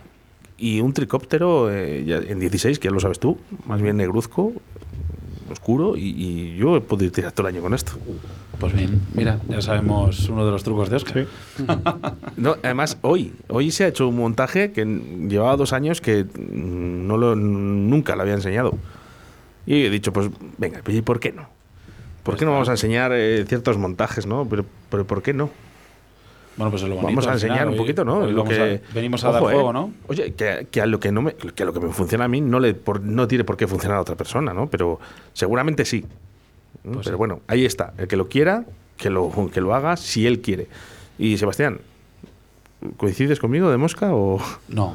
y un tricóptero eh, en 16, que ya lo sabes tú, más bien negruzco, oscuro, y, y yo he podido tirar todo el año con esto. Pues bien, mira, ya sabemos uno de los trucos de Oscar. No, además, hoy, hoy se ha hecho un montaje que llevaba dos años que no lo, nunca lo había enseñado. Y he dicho, pues venga, ¿y por qué no? ¿Por qué no vamos a enseñar eh, ciertos montajes, no? Pero, pero ¿por qué no? Bueno, pues es lo bonito. Vamos a enseñar final, un poquito, ¿no? hoy Lo que- a- venimos a Ojo, dar eh, juego, ¿no? Oye, que, que a lo que no me, que a lo que me funciona a mí no le por- no tiene por qué funcionar a otra persona, ¿no? Pero seguramente sí. Pues Pero sí. bueno, ahí está. El que lo quiera, que lo, que lo haga si él quiere. Y Sebastián, ¿coincides conmigo de mosca o...? No.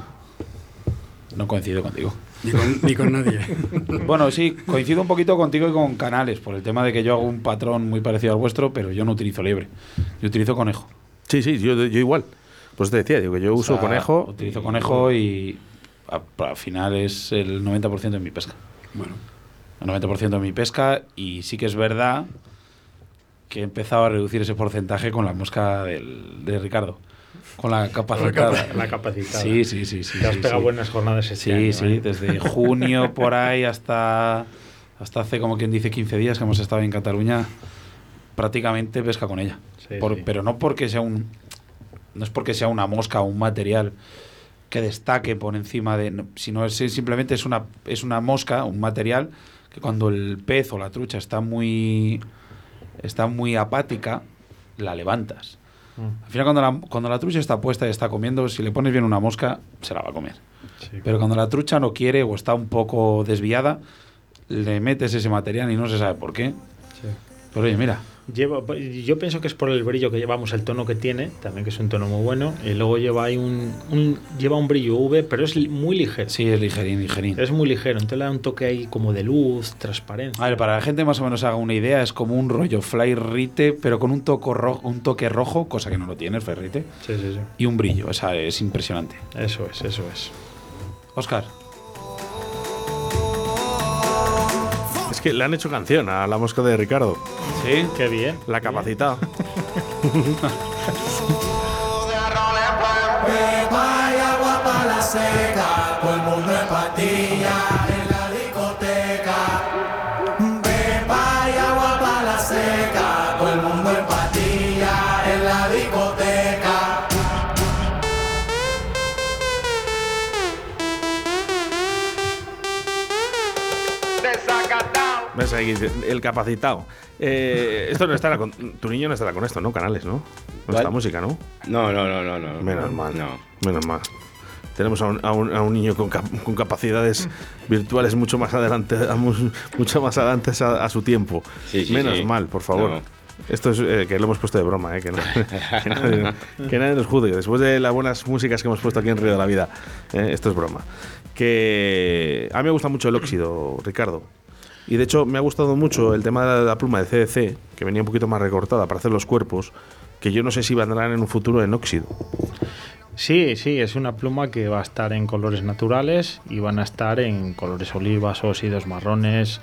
No coincido contigo. Ni con, ni con nadie. Bueno, sí, coincido un poquito contigo y con Canales, por el tema de que yo hago un patrón muy parecido al vuestro, pero yo no utilizo liebre. Yo utilizo conejo. Sí, sí, yo, yo igual. Pues te decía, digo que yo O uso sea, conejo. Utilizo conejo y al final es el 90% de mi pesca. Bueno, El 90% de mi pesca y sí que es verdad que he empezado a reducir ese porcentaje con la mosca del, de Ricardo. Con la capacitada. La capacitada. Sí, sí, sí. sí Te has sí, pegado sí. buenas jornadas este Sí, año, sí, ¿eh? desde junio por ahí hasta, hasta hace como quien dice 15 días que hemos estado en Cataluña, prácticamente pesca con ella. Por-. Pero no porque sea un no es porque sea una mosca o un material que destaque por encima de no, sino es simplemente es una es una mosca, un material que cuando el pez o la trucha está muy está muy apática, la levantas. Mm. Al final cuando la, cuando la trucha está puesta y está comiendo, si le pones bien una mosca, se la va a comer. Sí. Pero cuando la trucha no quiere o está un poco desviada, le metes ese material y no se sabe por qué. Sí. Pero oye, mira, Lleva, yo pienso que es por el brillo que llevamos, el tono que tiene, también que es un tono muy bueno. Y luego lleva ahí un, un- lleva un brillo V, pero es muy ligero. sí, es ligerín, ligerín. Es muy ligero, entonces le da un toque ahí como de luz, transparencia. A ver, para la gente más o menos haga una idea, es como un rollo fly rite, pero con un, toco ro- un toque rojo, cosa que no lo tiene el ferrite, Sí, sí, sí. y un brillo. O sea, es impresionante. Eso es, eso es. Oscar, Es que le han hecho canción a la mosca de Ricardo. ¿sí? Qué bien. La seca, todo el mundo en patilla ahí? El capacitado. Eh, esto no estará con. Tu niño no estará con esto, ¿no? Canales, ¿no? Con esta música, ¿no? No, no, no, no, no. Menos mal. No. Menos mal. Tenemos a un, a un- a un niño con, cap- con capacidades virtuales mucho más adelante, mucho más adelante a, a su tiempo. Sí, sí, Menos sí. mal, por favor. No. Esto es eh, que lo hemos puesto de broma, eh, que, no- que nadie, que nadie nos juzgue. Después de las buenas músicas que hemos puesto aquí en Río de la Vida, eh, esto es broma. Que a mí me gusta mucho el óxido, Ricardo. Y de hecho me ha gustado mucho el tema de la pluma de CDC, que venía un poquito más recortada para hacer los cuerpos, que yo no sé si vendrán en un futuro en óxido. Sí, sí, es una pluma que va a estar en colores naturales y van a estar en colores olivas, óxidos, marrones,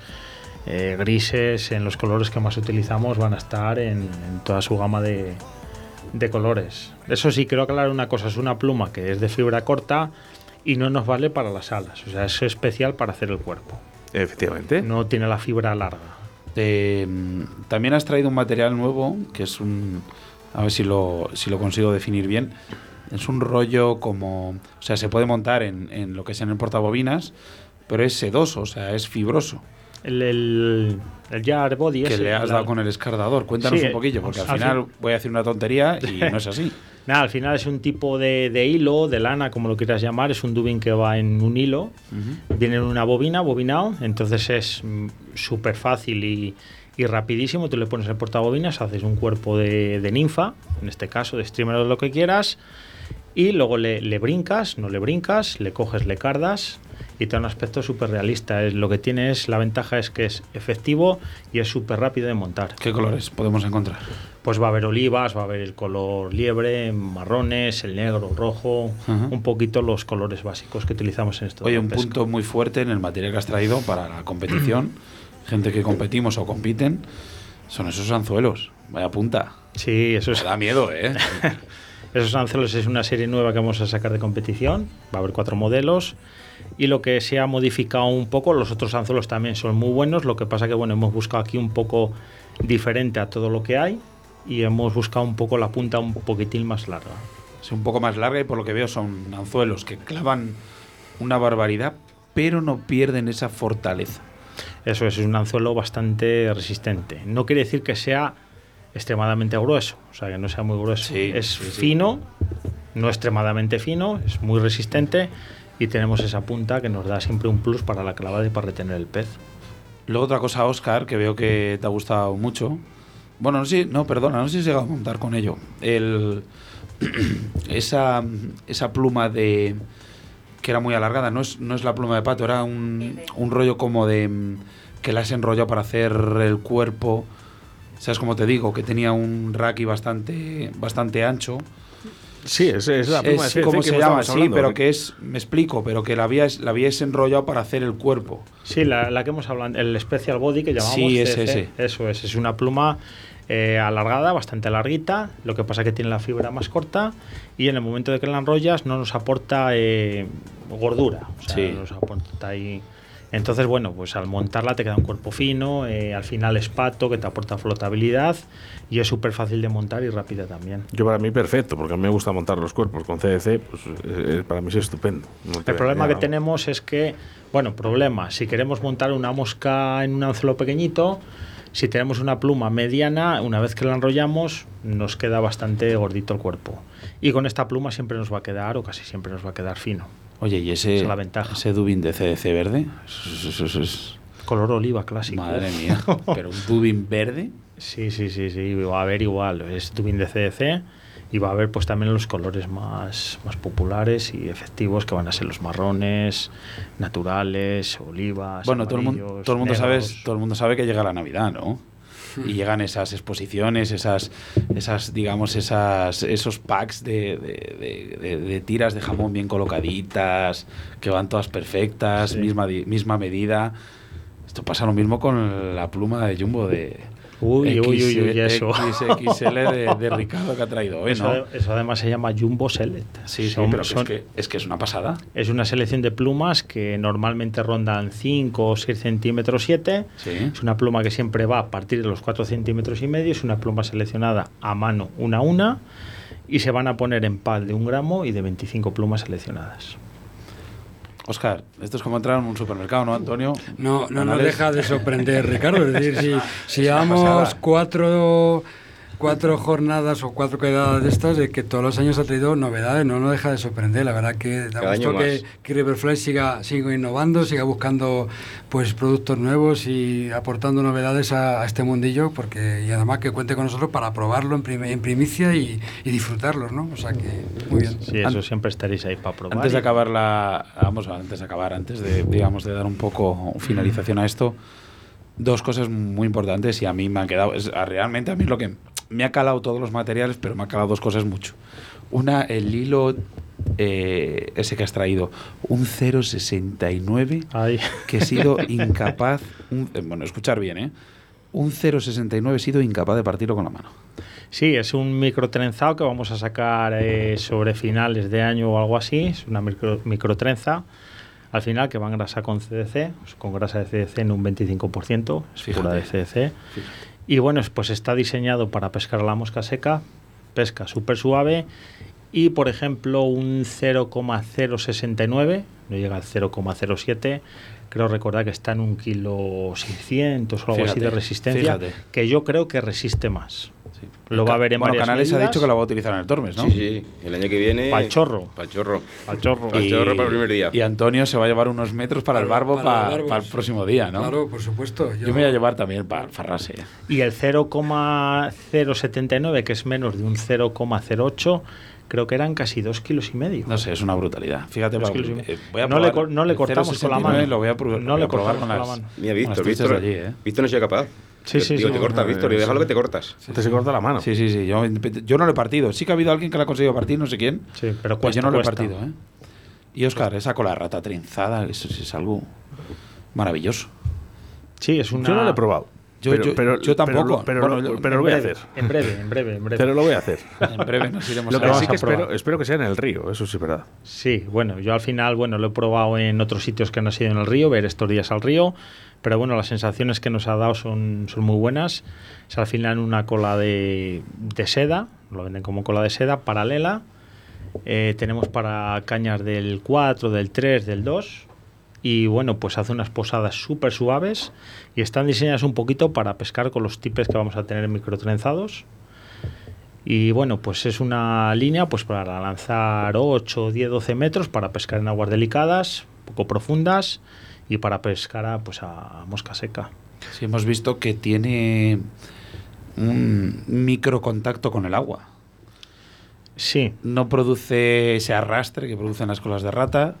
eh, grises, en los colores que más utilizamos van a estar en, toda su gama de, de colores. Eso sí, quiero aclarar una cosa, es una pluma que es de fibra corta y no nos vale para las alas, o sea, es especial para hacer el cuerpo. Efectivamente. No tiene la fibra larga. Eh, también has traído un material nuevo, que es un... A ver si lo, si lo consigo definir bien. Es un rollo como... O sea, se puede montar en, en lo que es en el portabobinas, pero es sedoso, o sea, es fibroso. El, el, el Jar Body que ese, le has la- dado con el escardador. Cuéntanos Sí, un poquillo, porque al al final fin- voy a decir una tontería y no es así. Nada, al final es un tipo de, de hilo, de lana, como lo quieras llamar, es un dubin que va en un hilo, viene en una bobina, bobinado, entonces es mm, súper fácil y, y rapidísimo. Tú le pones el portabobinas, haces un cuerpo de, de ninfa, en este caso de streamer o lo que quieras, y luego le, le brincas, no le brincas, le coges, le cardas y te da un aspecto súper realista. Es, lo que tiene es, la ventaja es que es efectivo y es súper rápido de montar. ¿Qué colores podemos encontrar? Pues va a haber olivas, va a haber el color liebre, marrones, el negro, rojo, Ajá. un poquito los colores básicos que utilizamos en esto. Oye, un pesca. punto muy fuerte en el material que has traído para la competición, gente que competimos o compiten, son esos anzuelos. Vaya punta. Sí, eso es. Me da miedo, ¿eh? Esos anzuelos es una serie nueva que vamos a sacar de competición. Va a haber cuatro modelos. Y lo que se ha modificado un poco, los otros anzuelos también son muy buenos. Lo que pasa que bueno, hemos buscado aquí un poco diferente a todo lo que hay. Y hemos buscado un poco la punta un poquitín más larga. Es un poco más larga y por lo que veo son anzuelos que clavan una barbaridad, pero no pierden esa fortaleza. Eso es, es un anzuelo bastante resistente. No quiere decir que sea extremadamente grueso, o sea, que no sea muy grueso. Sí, es sí, sí. fino, no extremadamente fino, es muy resistente y tenemos esa punta que nos da siempre un plus para la clavada y para retener el pez. Luego otra cosa, Oscar, que veo que te ha gustado mucho. Bueno, no sé, no, perdona, no sé si has llegado a montar con ello. El, esa, esa pluma de que era muy alargada, no es, no es la pluma de pato, era un, un rollo como de que la has enrollado para hacer el cuerpo. ¿Sabes cómo te digo? Que tenía un raki bastante, bastante ancho. Sí, es, es la pluma Es de que se hemos llama, sí, hablando. pero que es, me explico, pero que la habías, la habías enrollado para hacer el cuerpo. Sí, la, la que hemos hablado, el Special Body que llamamos. Sí, ese, CC, ese. Eso es, es una pluma eh, alargada, bastante larguita. Lo que pasa que tiene la fibra más corta y en el momento de que la enrollas no nos aporta eh, gordura. O sea, Sí. no nos aporta ahí. Entonces, bueno, pues al montarla te queda un cuerpo fino, eh, al final es pato que te aporta flotabilidad y es súper fácil de montar y rápida también. Yo para mí perfecto, porque a mí me gusta montar los cuerpos con CDC, pues eh, para mí es estupendo. No te- El problema que tenemos es que, bueno, problema, si queremos montar una mosca en un anzuelo pequeñito, si tenemos una pluma mediana, una vez que la enrollamos, nos queda bastante gordito el cuerpo. Y con esta pluma siempre nos va a quedar, o casi siempre nos va a quedar fino. Oye, ¿y ese, es la ventaja. ese Dubin de CDC verde? Eso es... Color oliva clásico. Madre mía, pero un Dubin verde. Sí, sí, sí, sí, va a haber igual, es tubing de CDC y va a haber pues también los colores más, más populares y efectivos que van a ser los marrones, naturales, olivas, Bueno, todo el, mundo, todo, el mundo sabe, todo el mundo sabe que llega la Navidad, ¿no? Y llegan esas exposiciones, esas, esas digamos, esas, esos packs de, de- de- tiras de jamón bien colocaditas, que van todas perfectas, Sí. misma, misma medida. Esto pasa lo mismo con la pluma de Jumbo de Uy, uy, uy, uy, eso. XXL de, de Ricardo que ha traído hoy, Eso, ¿no? eso además se llama Jumbo Select. Sí, sí, Son- pero son- es, que, es que es una pasada. es una selección de plumas que normalmente rondan 5 o 6 centímetros 7. Sí. Es una pluma que siempre va a partir de los 4 centímetros y medio. Es una pluma seleccionada a mano una a una. Y se van a poner en pal de un gramo y de 25 plumas seleccionadas. Oscar, esto es como entrar en un supermercado, ¿no, Antonio? No, no nos deja de sorprender, Ricardo. Es decir, si, si llevamos cuatro, cuatro jornadas o cuatro quedadas de estas, de que todos los años ha traído novedades, no nos deja de sorprender. La verdad que da Cada gusto que, que Riverfly siga, siga innovando, siga buscando pues productos nuevos y aportando novedades a, a este mundillo, porque y además que cuente con nosotros para probarlo en, prim- en primicia y, y disfrutarlos, ¿no? O sea que muy bien. Sí, eso siempre estaréis ahí para probar. Antes de acabar la. Vamos, antes de acabar, antes de, digamos, de dar un poco finalización a esto, dos cosas muy importantes y a mí me han quedado. es- realmente a mí lo que. Me ha calado todos los materiales, pero me ha calado dos cosas mucho. Una, el hilo eh, ese que has traído, un 0,69 Ay. que he sido incapaz. un- eh, bueno, escuchar bien, ¿eh? Un 0,69 he sido incapaz de partirlo con la mano. Sí, es un microtrenzado que vamos a sacar eh, sobre finales de año o algo así. Es una micro, microtrenza. Al final, que va en grasa con CDC, pues con grasa de CDC en un 25%, es figura de CDC. Y bueno, es- pues está diseñado para pescar a la mosca seca, pesca súper suave. Y por ejemplo, un 0,069, no llega al 0,07, creo recordar que está en un kilo 600 o algo así Fíjate, de resistencia, fíjate. que yo creo que resiste más. Lo va a ver en bueno, varias Canales ha medidas. dicho que lo va a utilizar en el Tormes, ¿no? Sí, sí, el año que viene. Pa'l chorro. Para el chorro. Al chorro. Pa'l chorro para el primer día. Y Antonio se va a llevar unos metros para el Para- barbo para para, el barbo, el sí. próximo día, ¿no? Claro, por supuesto. Yo me voy a llevar también para el Farrase. Y el 0,079, que es menos de un 0,08, creo que eran casi dos kilos y medio. No sé, es una brutalidad. Fíjate, Dos va- kilos y medio. eh, voy a No le no le cortamos con la 0,69, mano. Lo voy a, probar- No voy le a probar cortamos con con la las, mano. Mira, Víctor, las Víctor. allí, ¿eh? Víctor no sea capaz. Sí, sí, Digo, sí. te cortas, Víctor. Y déjalo que te cortas. Te se corta la mano. Sí, sí, sí. Yo, yo no lo he partido. Sí que ha habido alguien que lo ha conseguido partir, no sé quién. Sí, pero Pues yo cuesta, no lo he cuesta. partido, ¿eh? Y Oscar, esa cola rata trenzada, eso es algo maravilloso. Sí, es una... Yo no lo he probado. Yo- pero, yo- pero- yo tampoco. Pero, Bueno, lo- pero lo voy a breve, hacer. En breve, en breve, en breve. Pero lo voy a hacer. En breve nos iremos Lo a que vamos sí a que espero, espero que sea en el río, eso sí es verdad. Sí, bueno, yo al final, bueno, lo he probado en otros sitios que no han sido en el río, ver estos días al río, pero bueno, las sensaciones que nos ha dado son, son muy buenas. Es al final una cola de, de seda, lo venden como cola de seda, paralela. Eh, tenemos para cañas del 4, del 3, del 2. Y bueno, pues hace unas posadas súper suaves y están diseñadas un poquito para pescar con los tipes que vamos a tener microtrenzados. Y bueno, pues es una línea pues para lanzar 8, 10, 12 metros para pescar en aguas delicadas, poco profundas y para pescar a, pues a mosca seca. Sí, hemos visto que tiene un microcontacto con el agua. Sí, No produce ese arrastre que producen las colas de rata.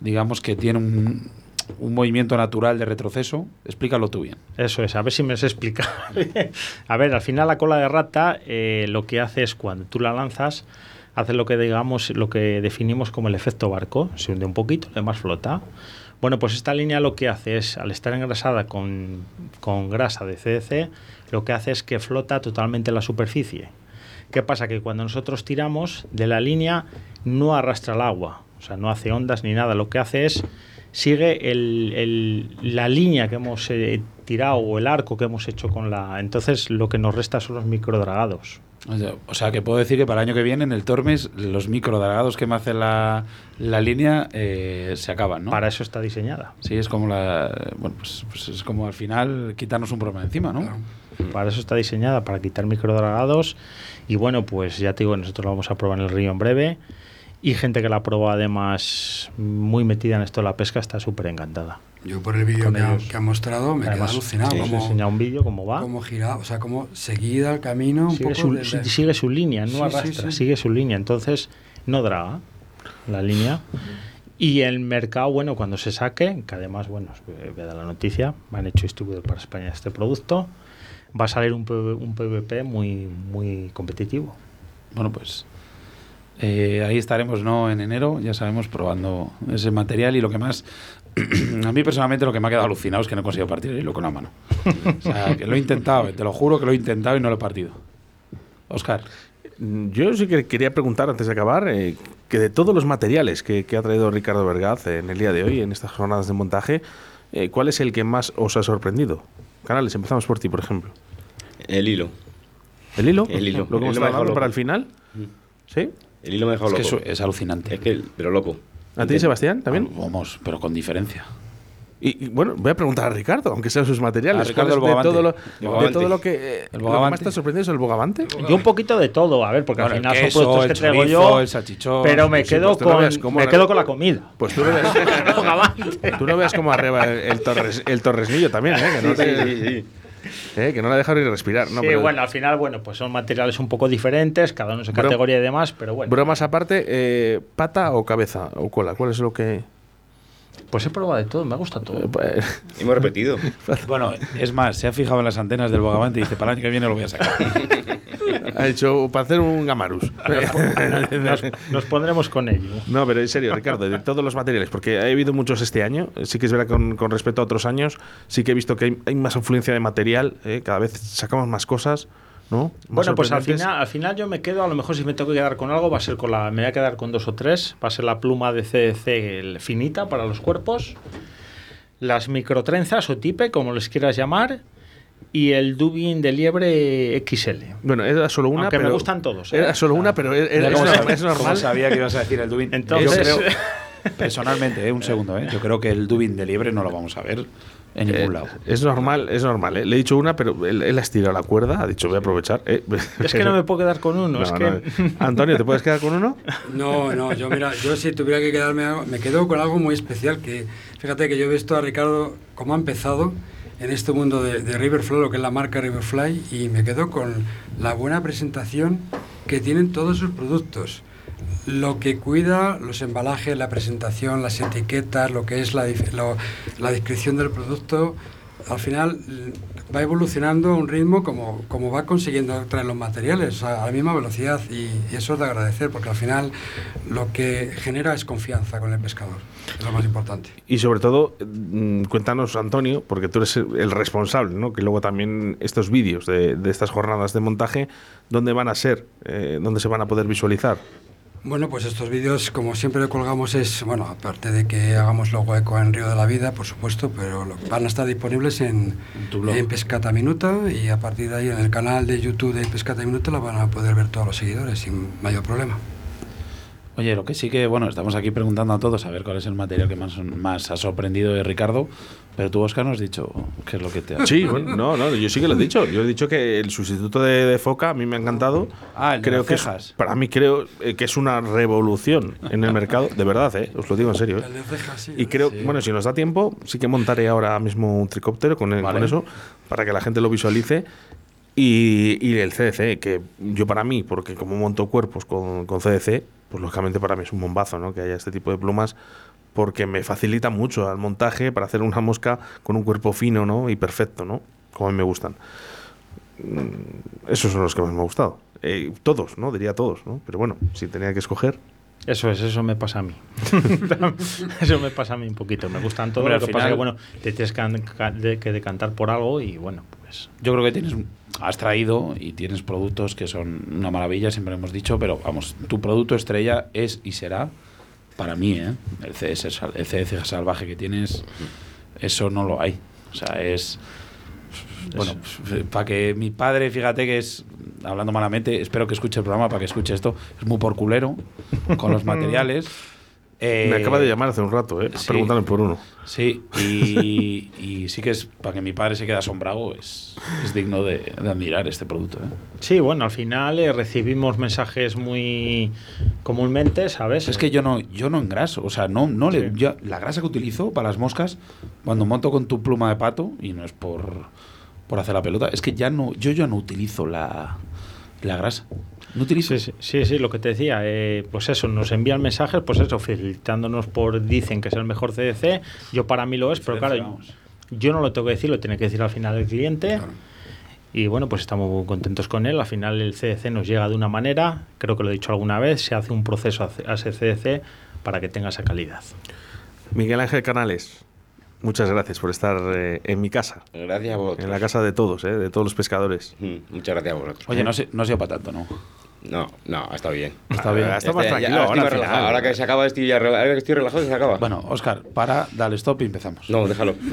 Digamos que tiene un, un movimiento natural de retroceso. Explícalo tú bien. eso es, a ver si me sé explicar. a ver, al final la cola de rata eh, lo que hace es cuando tú la lanzas, hace lo que digamos, lo que definimos como el efecto barco, se hunde un poquito, además flota. Bueno, pues esta línea lo que hace es, al estar engrasada con, con grasa de CDC, lo que hace es que flota totalmente la superficie. ¿Qué pasa? Que cuando nosotros tiramos de la línea no arrastra el agua, o sea, no hace ondas ni nada, lo que hace es sigue el- el- la línea que hemos eh, tirado o el arco que hemos hecho con la... Entonces lo que nos resta son los microdragados. O sea, o sea, que puedo decir que para el año que viene en el Tormes los microdragados que me hace la, la línea eh, se acaban, ¿no? Para eso está diseñada. Sí, es como la. Bueno, pues, pues es como al final quitarnos un problema encima, ¿no? Claro. Para eso está diseñada, para quitar microdragados. Y bueno, pues ya te digo, nosotros lo vamos a probar en el río en breve. Y gente que la prueba además muy metida en esto de la pesca está súper encantada. Yo por el vídeo que que ha mostrado me quedé Además, alucinado. Como, enseñado un vídeo cómo va. como gira, o sea, como seguida el camino un sigue, poco. su, sigue su línea, no Sí, sí, arrastra, sí. sigue su línea. Entonces no draga la línea. Y el mercado, bueno, cuando se saque, que además, bueno, voy a dar la noticia, me han hecho distribuidor para España este producto, va a salir un, PV un PVP muy, muy competitivo. Bueno, pues eh, ahí estaremos, ¿no? En enero, ya sabemos, probando ese material y lo que más. a mí personalmente lo que me ha quedado alucinado es que no he conseguido partir el hilo con la mano. O sea, que lo he intentado, te lo juro que lo he intentado y no lo he partido. Oscar, Yo sí que quería preguntar antes de acabar eh, que de todos los materiales que, que ha traído Ricardo Vergaz en el día de hoy, en estas jornadas de montaje, eh, ¿cuál es el que más os ha sorprendido? Canales, empezamos por ti, por ejemplo. El hilo. ¿El hilo? El hilo. ¿Lo que hemos para el final? ¿Sí? El hilo me ha dejado es que loco. eso es alucinante. Es que, pero loco. ¿A ti, Sebastián, también? Vamos, pero con diferencia. Y, y, bueno, voy a preguntar a Ricardo, aunque sean sus materiales. A Ricardo ¿cuál es el de, todo lo. El de todo lo que, eh, El lo que más Bogavante. te ha sorprendido es el bogavante? Yo un poquito de todo, a ver, porque Bueno, al final queso, son productos el que traigo chorizo, yo, el salchichón. pero me Sí, quedo pues no con cómo me la- quedo con la comida. Pues tú no veas, tú no veas cómo arriba el, el, torres, el torresnillo también, ¿eh? Que no, te- Sí, sí, sí. eh, que no la deja ni respirar. No, sí, pero- bueno, al final, bueno, pues son materiales un poco diferentes, cada uno en su Bro- categoría y demás, pero bueno. Bromas aparte, eh, ¿pata o cabeza o cola? ¿Cuál es lo que...? Pues he probado de todo, me gusta todo. eh, pues, Hemos repetido. Bueno, es más, se ha fijado en las antenas del Bogavante y dice, para el año que viene lo voy a sacar. ha hecho para hacer un gamarus. Nos, nos pondremos con ello. No, pero en serio, Ricardo, de todos los materiales, porque ha habido muchos este año, sí que es verdad con, con respecto a otros años, sí que he visto que hay, hay más influencia de material, eh, cada vez sacamos más cosas, ¿no? Bueno, pues al final, al final yo me quedo, a lo mejor si me tengo que quedar con algo, va a ser con la. Me voy a quedar con dos o tres. Va a ser la pluma de CDC el- finita para los cuerpos, las microtrenzas o tipe, como les quieras llamar, y el dubin de liebre XL. Bueno, era solo una, Aunque me pero... gustan todos, ¿eh? Era solo una, pero era- es, normal- sabía- es cómo normal. sabía que ibas a decir el Dubin. Entonces- yo, creo, personalmente, ¿eh? un segundo, ¿eh? yo creo que el Dubin de liebre no lo vamos a ver en ningún Eh, lado. es normal, es normal. ¿eh? Le he dicho una, pero él, él ha estirado la cuerda. Ha dicho, voy a aprovechar. ¿eh? Es que no me puedo quedar con uno. es No, que... no. Antonio, ¿te puedes quedar con uno? No, no, yo mira, yo si tuviera que quedarme, algo- me quedo con algo muy especial, que fíjate que yo he visto a Ricardo cómo ha empezado en este mundo de, de Riverfly, lo que es la marca Riverfly, y me quedo con la buena presentación que tienen todos sus productos. Lo que cuida los embalajes, la presentación, las etiquetas, lo que es la, la descripción del producto, al final mm, va evolucionando a un ritmo como, como va consiguiendo traer los materiales a, la misma velocidad y, y eso es de agradecer porque al final lo que genera es confianza con el pescador, es lo más importante. Y sobre todo, mm, cuéntanos, Antonio, porque tú eres el responsable, ¿no? Que luego también estos vídeos de, de estas jornadas de montaje, ¿dónde van a ser? Eh, ¿Dónde se van a poder visualizar? Bueno, pues estos vídeos, como siempre colgamos, es, bueno, aparte de que hagamos logo eco en Río de la Vida, por supuesto, pero lo- van a estar disponibles en, en Pescata Minuta y a partir de ahí en el canal de YouTube de Pescata Minuta lo van a poder ver todos los seguidores sin mayor problema. Oye, lo que sí que, bueno, estamos aquí preguntando a todos a ver cuál es el material que más, más ha sorprendido de Ricardo, pero tú, Oscar, no has dicho qué es lo que te ha... Sí, bueno, no, no, yo sí que lo he dicho. Yo he dicho que el sustituto de, de foca a mí me ha encantado. Ah, el de creo las que es- cejas. para mí creo eh, que es una revolución en el mercado, de verdad, ¿eh? os lo digo en serio. ¿eh? El de cejas, sí, Y creo, bueno, si nos da tiempo, sí que montaré ahora mismo un tricóptero con, Vale. con eso, para que la gente lo visualice. Y, y el CDC, que yo para mí, porque como monto cuerpos con, con CDC, pues lógicamente para mí es un bombazo, ¿no? Que haya este tipo de plumas, porque me facilita mucho al montaje para hacer una mosca con un cuerpo fino, ¿no? Y perfecto, ¿no? Como a mí me gustan. Mm, Esos son los que más me han gustado. Eh, todos, ¿no? Diría todos, ¿no? Pero bueno, si tenía que escoger. Eso es, eso me pasa a mí. eso me pasa a mí un poquito. Me gustan todos. Hombre, Lo al que pasa final- es que, bueno, te tienes que decantar por algo y, bueno, pues. Yo creo que tienes, has traído y tienes productos que son una maravilla, siempre hemos dicho, pero vamos, tu producto estrella es y será, para mí, ¿eh? el, CS, el CS salvaje que tienes, eso no lo hay. O sea, es... Bueno, para que mi padre, fíjate que es, hablando malamente, espero que escuche el programa para que escuche esto, es muy por culero con los materiales. Me Eh, acaba de llamar hace un rato, ¿eh? sí. Preguntarme por uno. Sí, y, y sí que es para que mi padre se quede asombrado, es, es digno de, de admirar este producto. ¿eh? Sí, bueno, al final eh, recibimos mensajes muy comúnmente, ¿sabes? Es que yo no, yo no engraso, o sea, no, no le, Sí. yo- la grasa que utilizo para las moscas, cuando monto con tu pluma de pato, y no es por, por hacer la pelota, es que ya no, yo ya no utilizo la, la grasa. No utilizo. Sí, sí, lo que te decía, eh, pues eso, nos envían mensajes, pues eso, felicitándonos por, dicen que es el mejor CDC, yo para mí lo es, pero claro, yo no lo tengo que decir, lo tiene que decir al final el cliente. Y bueno, pues estamos muy contentos con él. Al final el CDC nos llega de una manera, creo que lo he dicho alguna vez, se hace un proceso a ese CDC para que tenga esa calidad. Miguel Ángel Canales, muchas gracias por estar eh, en mi casa, Gracias a vosotros. en la casa de todos, eh, de todos los pescadores. Mm, Muchas gracias a vosotros. Oye, no, no ha sido para tanto, ¿no? No, no, ha estado bien. Está bien. Está más Este, ya- tranquilo ahora, ahora, más relajado. final. Ahora que se acaba, estoy, ya ahora que estoy relajado, se acaba. Bueno, Oscar, para, dale stop y empezamos. No, déjalo.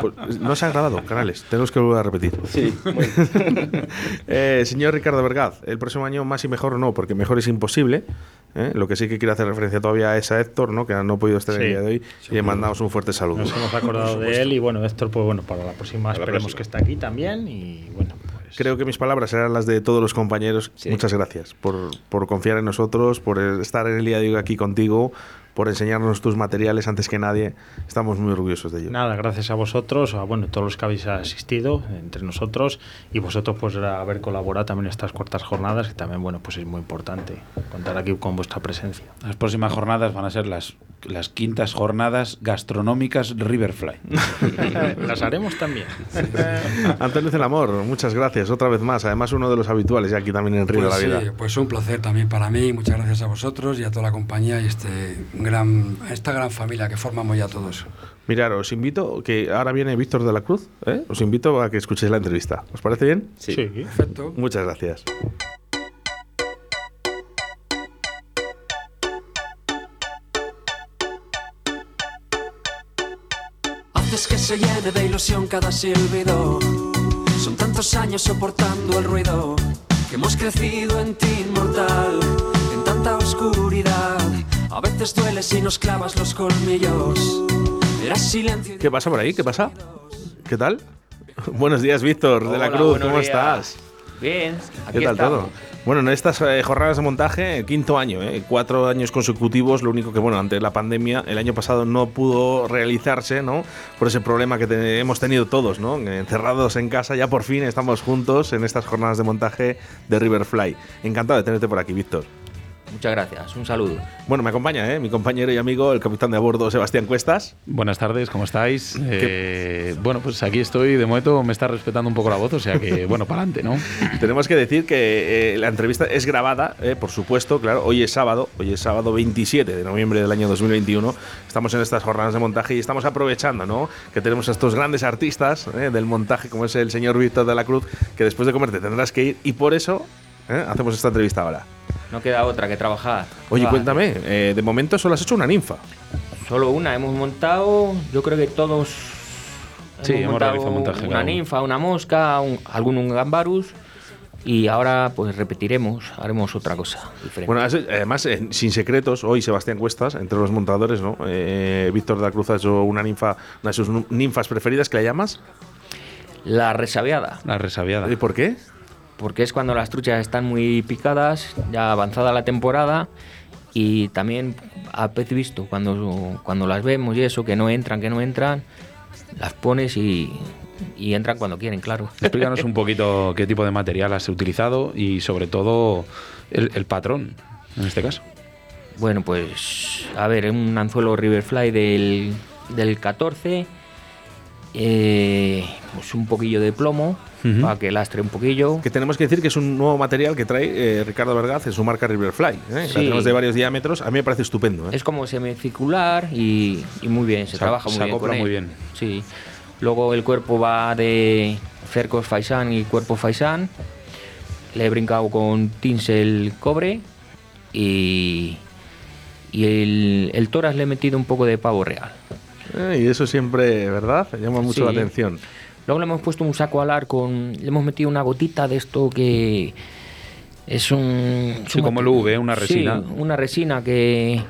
Pues, no se ha grabado, Canales, tenemos que volver a repetir. sí, bueno. Eh, señor Ricardo Vergaz, el próximo año más y mejor no, porque mejor es imposible. ¿eh? Lo que sí que quiero hacer referencia todavía es a Héctor, ¿no? que no ha podido estar el Sí. día de hoy, y le mandamos un fuerte saludo. Nos hemos acordado de él y bueno, Héctor, pues bueno, para la próxima la esperemos próxima. que esté aquí también y bueno. Creo que mis palabras serán las de todos los compañeros. Sí. Muchas gracias por, por confiar en nosotros, por estar en el día de hoy aquí contigo, por enseñarnos tus materiales antes que nadie. Estamos muy orgullosos de ello. Nada, gracias a vosotros, a bueno, todos los que habéis asistido entre nosotros y vosotros pues haber colaborado también en estas cuartas jornadas, que también bueno, pues es muy importante contar aquí con vuestra presencia. Las próximas jornadas van a ser las, las quintas jornadas gastronómicas Riverfly. Las haremos también. Antonio del Amor, muchas gracias otra vez más. Además, uno de los habituales ya aquí también en Río Pues de la sí, Vida. pues un placer también para mí. Muchas gracias a vosotros y a toda la compañía y este gran, esta gran familia que formamos ya todos. Mirar, os invito, que ahora viene Víctor de la Cruz, ¿eh? os invito a que escuchéis la entrevista. ¿Os parece bien? Sí. Perfecto. Muchas gracias. Haces que se llene de ilusión cada silbido. Son tantos años soportando el ruido que hemos crecido en ti inmortal. En tanta oscuridad A veces duele si nos clavas los colmillos. ¿Qué pasa por ahí? ¿Qué pasa? ¿Qué tal? Buenos días, Víctor de la Cruz. ¿Cómo días. estás? Bien, aquí ¿Qué tal estamos. todo? Bueno, en estas eh, jornadas de montaje, el quinto año, eh, cuatro años consecutivos, lo único que, bueno, ante la pandemia, el año pasado no pudo realizarse, ¿no? Por ese problema que te- hemos tenido todos, ¿no? Encerrados en casa, ya por fin estamos juntos en estas jornadas de montaje de Riverfly. Encantado de tenerte por aquí, Víctor. Muchas gracias, un saludo. Bueno, me acompaña, ¿eh? Mi compañero y amigo, el capitán de a bordo, Sebastián Cuestas. Buenas tardes, ¿cómo estáis? Eh, bueno, pues aquí estoy, de momento me está respetando un poco la voz, o sea que, bueno, para adelante, ¿no? Tenemos que decir que eh, la entrevista es grabada, eh, por supuesto, claro. Hoy es sábado, hoy es sábado 27 de noviembre del año 2021. Estamos en estas jornadas de montaje y estamos aprovechando, ¿no? Que tenemos a estos grandes artistas eh, del montaje, como es el señor Víctor de la Cruz, que después de comer te tendrás que ir y por eso eh, hacemos esta entrevista ahora. No queda otra que trabajar. Oye, cuéntame, eh, de momento solo has hecho una ninfa. Solo una hemos montado, yo creo que todos. Sí, hemos montado realizado montaje Una ninfa, una mosca, un- algún un gambarus. Y ahora pues repetiremos, haremos otra cosa diferente. Bueno, además, eh, sin secretos, hoy Sebastián Cuestas, entre los montadores, ¿no? Eh, Víctor de la Cruz ha hecho una ninfa, una de sus ninfas preferidas, que la llamas. La resabiada, La resabiada. ¿Y por qué? Porque es cuando las truchas están muy picadas, ya avanzada la temporada. Y también a pez visto, cuando, cuando las vemos y eso, que no entran, que no entran, las pones y, y entran cuando quieren, claro. Explícanos un poquito qué tipo de material has utilizado y sobre todo el, el patrón, en este caso. Bueno, pues a ver, un anzuelo Riverfly del, del 14, eh, pues un poquillo de plomo Para que lastre un poquillo. Que tenemos que decir que es un nuevo material que trae eh, Ricardo Vergaz en su marca Riverfly. ¿eh? La tenemos de varios diámetros. A mí me parece estupendo. ¿eh? Es como semicircular y, y muy bien, se, Se- trabaja muy se bien. acopla con él. muy bien. Sí. Luego el cuerpo va de cercos Faisan y cuerpo Faisan. Le he brincado con tinsel cobre y, y el, el toras le he metido un poco de pavo real. Eh, y eso siempre, ¿verdad? Llama mucho Sí. la atención. Luego le hemos puesto un saco alar con. Le hemos metido una gotita de esto que. Es un. es Sí, un como el UV, una Sí, resina. una resina que.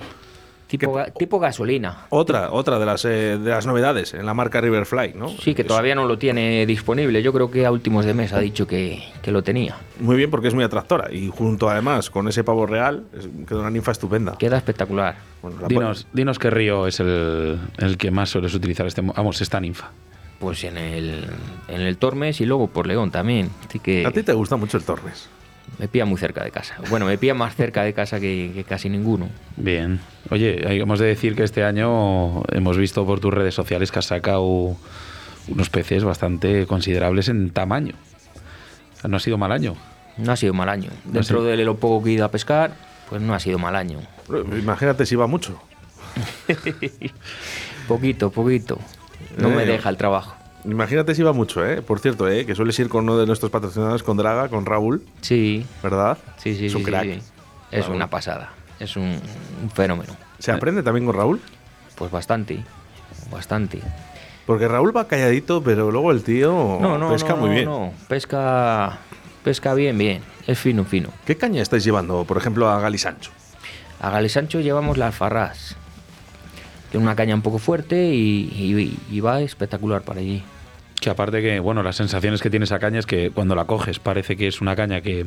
Tipo, ga- tipo gasolina. Otra, otra de las, eh, de las novedades en la marca Riverfly, ¿no? Sí, que Es todavía no lo tiene disponible. Yo creo que a últimos de mes ha dicho que, que lo tenía. Muy bien porque es muy atractora. Y junto además con ese pavo real, es- queda una ninfa estupenda. Queda espectacular. Bueno, Dinos, dinos qué río es el, el que más sueles utilizar este, mo- vamos, esta ninfa. Pues en el, en el Tormes y luego por León también. Así que A ti te gusta mucho el Torres. me pilla muy cerca de casa. Bueno, me pilla más cerca de casa que, que casi ninguno. Bien. Oye, hemos de decir que este año hemos visto por tus redes sociales que has sacado unos peces bastante considerables en tamaño. No ha sido mal año. No ha sido mal año. Dentro de lo poco que he ido a pescar, pues no ha sido mal año. Imagínate si va mucho. Poquito, poquito. No Eh. me deja el trabajo. Imagínate si va mucho, ¿eh? Por cierto, ¿eh? Que sueles ir con uno de nuestros patrocinadores, con Draga, con Raúl, Sí, ¿verdad? sí, sí. Es un sí, crack. sí. Es Raúl. una pasada. Es un, un fenómeno. ¿Se aprende también con Raúl? Pues bastante. Bastante. Porque Raúl va calladito, pero luego el tío No, no, pesca no, muy no, bien. no. Pesca, pesca bien, bien. Es fino, fino. ¿Qué caña estáis llevando, por ejemplo, a Galisancho? A Galesancho llevamos la alfarrás. Tiene una caña un poco fuerte y, y- y va espectacular para allí. Que aparte que, bueno, las sensaciones que tiene esa caña es que cuando la coges parece que es una caña que,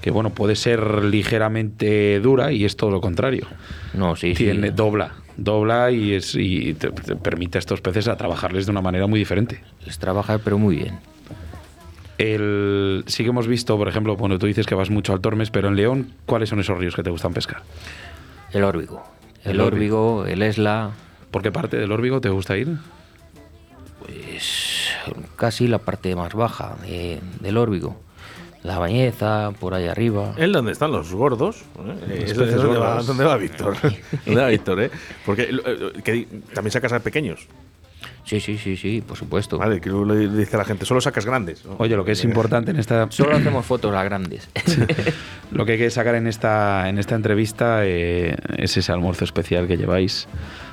que bueno, puede ser ligeramente dura y es todo lo contrario. No, sí, Tiene, sí. dobla, dobla y, es, y te, te permite a estos peces a trabajarles de una manera muy diferente. Les trabaja, pero muy bien. El, sí que hemos visto, por ejemplo, bueno, tú dices que vas mucho al Tormes, pero en León, ¿cuáles son esos ríos que te gustan pescar? El órbigo. El, órbigo. el esla, ¿Por qué parte del Órbigo te gusta ir? pues casi la parte más baja de- del órbigo. La bañeza, por ahí arriba. ¿En dónde están los gordos? ¿eh? Es ¿Dónde, va, va Víctor? ¿Dónde va Víctor, eh? Porque eh, que también sacas a pequeños. Sí, sí, sí, sí, por supuesto. Vale, que le dice a la gente, solo sacas grandes. ¿no? Oye, lo que es importante en esta Solo hacemos fotos a grandes. Lo que hay que sacar en esta, en esta entrevista eh, es ese almuerzo especial que lleváis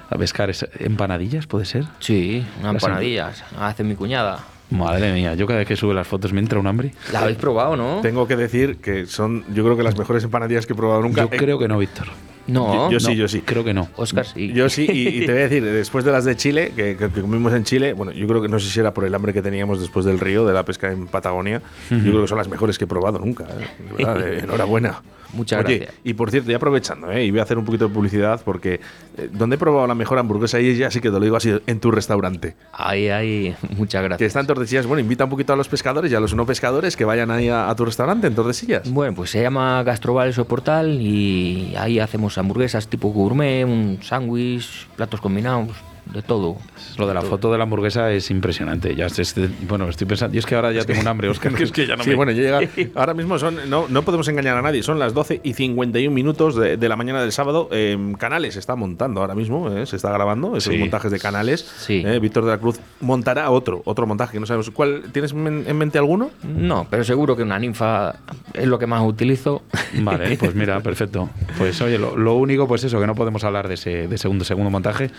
a pescar. ¿Es ¿Empanadillas puede ser? sí, unas Las empanadillas. Hace mi cuñada. Madre mía, yo cada vez que sube las fotos me entra un hambre. La habéis probado, ¿no? Tengo que decir que son, yo creo que las mejores empanadillas que he probado nunca. Yo creo que no, Víctor. No, Yo, yo sí, no. yo sí. Creo que no. Oscar sí. Yo sí, y, y te voy a decir, después de las de Chile, que, que- que comimos en Chile, bueno, yo creo que no sé si era por el hambre que teníamos después del río, de la pesca en Patagonia, yo creo que son las mejores que he probado nunca. ¿eh? De verdad, eh, enhorabuena. Muchas Oye, gracias. Y por cierto, y aprovechando, ¿eh? y voy a hacer un poquito de publicidad, porque eh, donde he probado la mejor hamburguesa y ya sí que te lo digo así, en tu restaurante. Ahí, ahí, muchas Que gracias. está en Tordesillas, bueno, invita un poquito a los pescadores y a los no pescadores que vayan ahí a, a tu restaurante en Tordesillas. Bueno, pues se llama Gastroval Soportal y ahí hacemos hamburguesas tipo gourmet, un sándwich, platos combinados, de todo. Lo de la foto de la hamburguesa es impresionante. Ya es- bueno, estoy pensando. Y es que ahora ya tengo un hambre, Oscar, que es que ya no sí, me. bueno, llega. Ahora mismo son. No, no podemos engañar a nadie. Son las 12 y 51 minutos de, de la mañana del sábado. Eh, canales se está montando ahora mismo. eh, se está grabando esos Sí. montajes de canales. Sí. Eh, Víctor de la Cruz montará otro, otro montaje que no sabemos cuál. ¿Tienes en en mente alguno? No, pero seguro que una ninfa es lo que más utilizo. Vale, pues mira, perfecto. Pues oye, lo, lo único, pues eso, que no podemos hablar de ese de segundo, segundo montaje,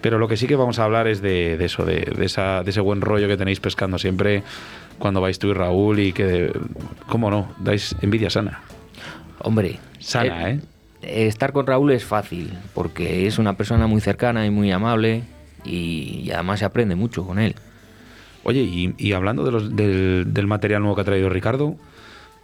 pero lo que sí que vamos a hablar es de, de eso, de, de esa, de ese buen rollo que tenéis pescando siempre cuando vais tú y Raúl y que, ¿cómo no? Dais envidia sana. Hombre, Sana, ¿eh? Estar con Raúl es fácil, porque es una persona muy cercana y muy amable y, y además se aprende mucho con él. Oye, y, y hablando de los, del, del material nuevo que ha traído Ricardo,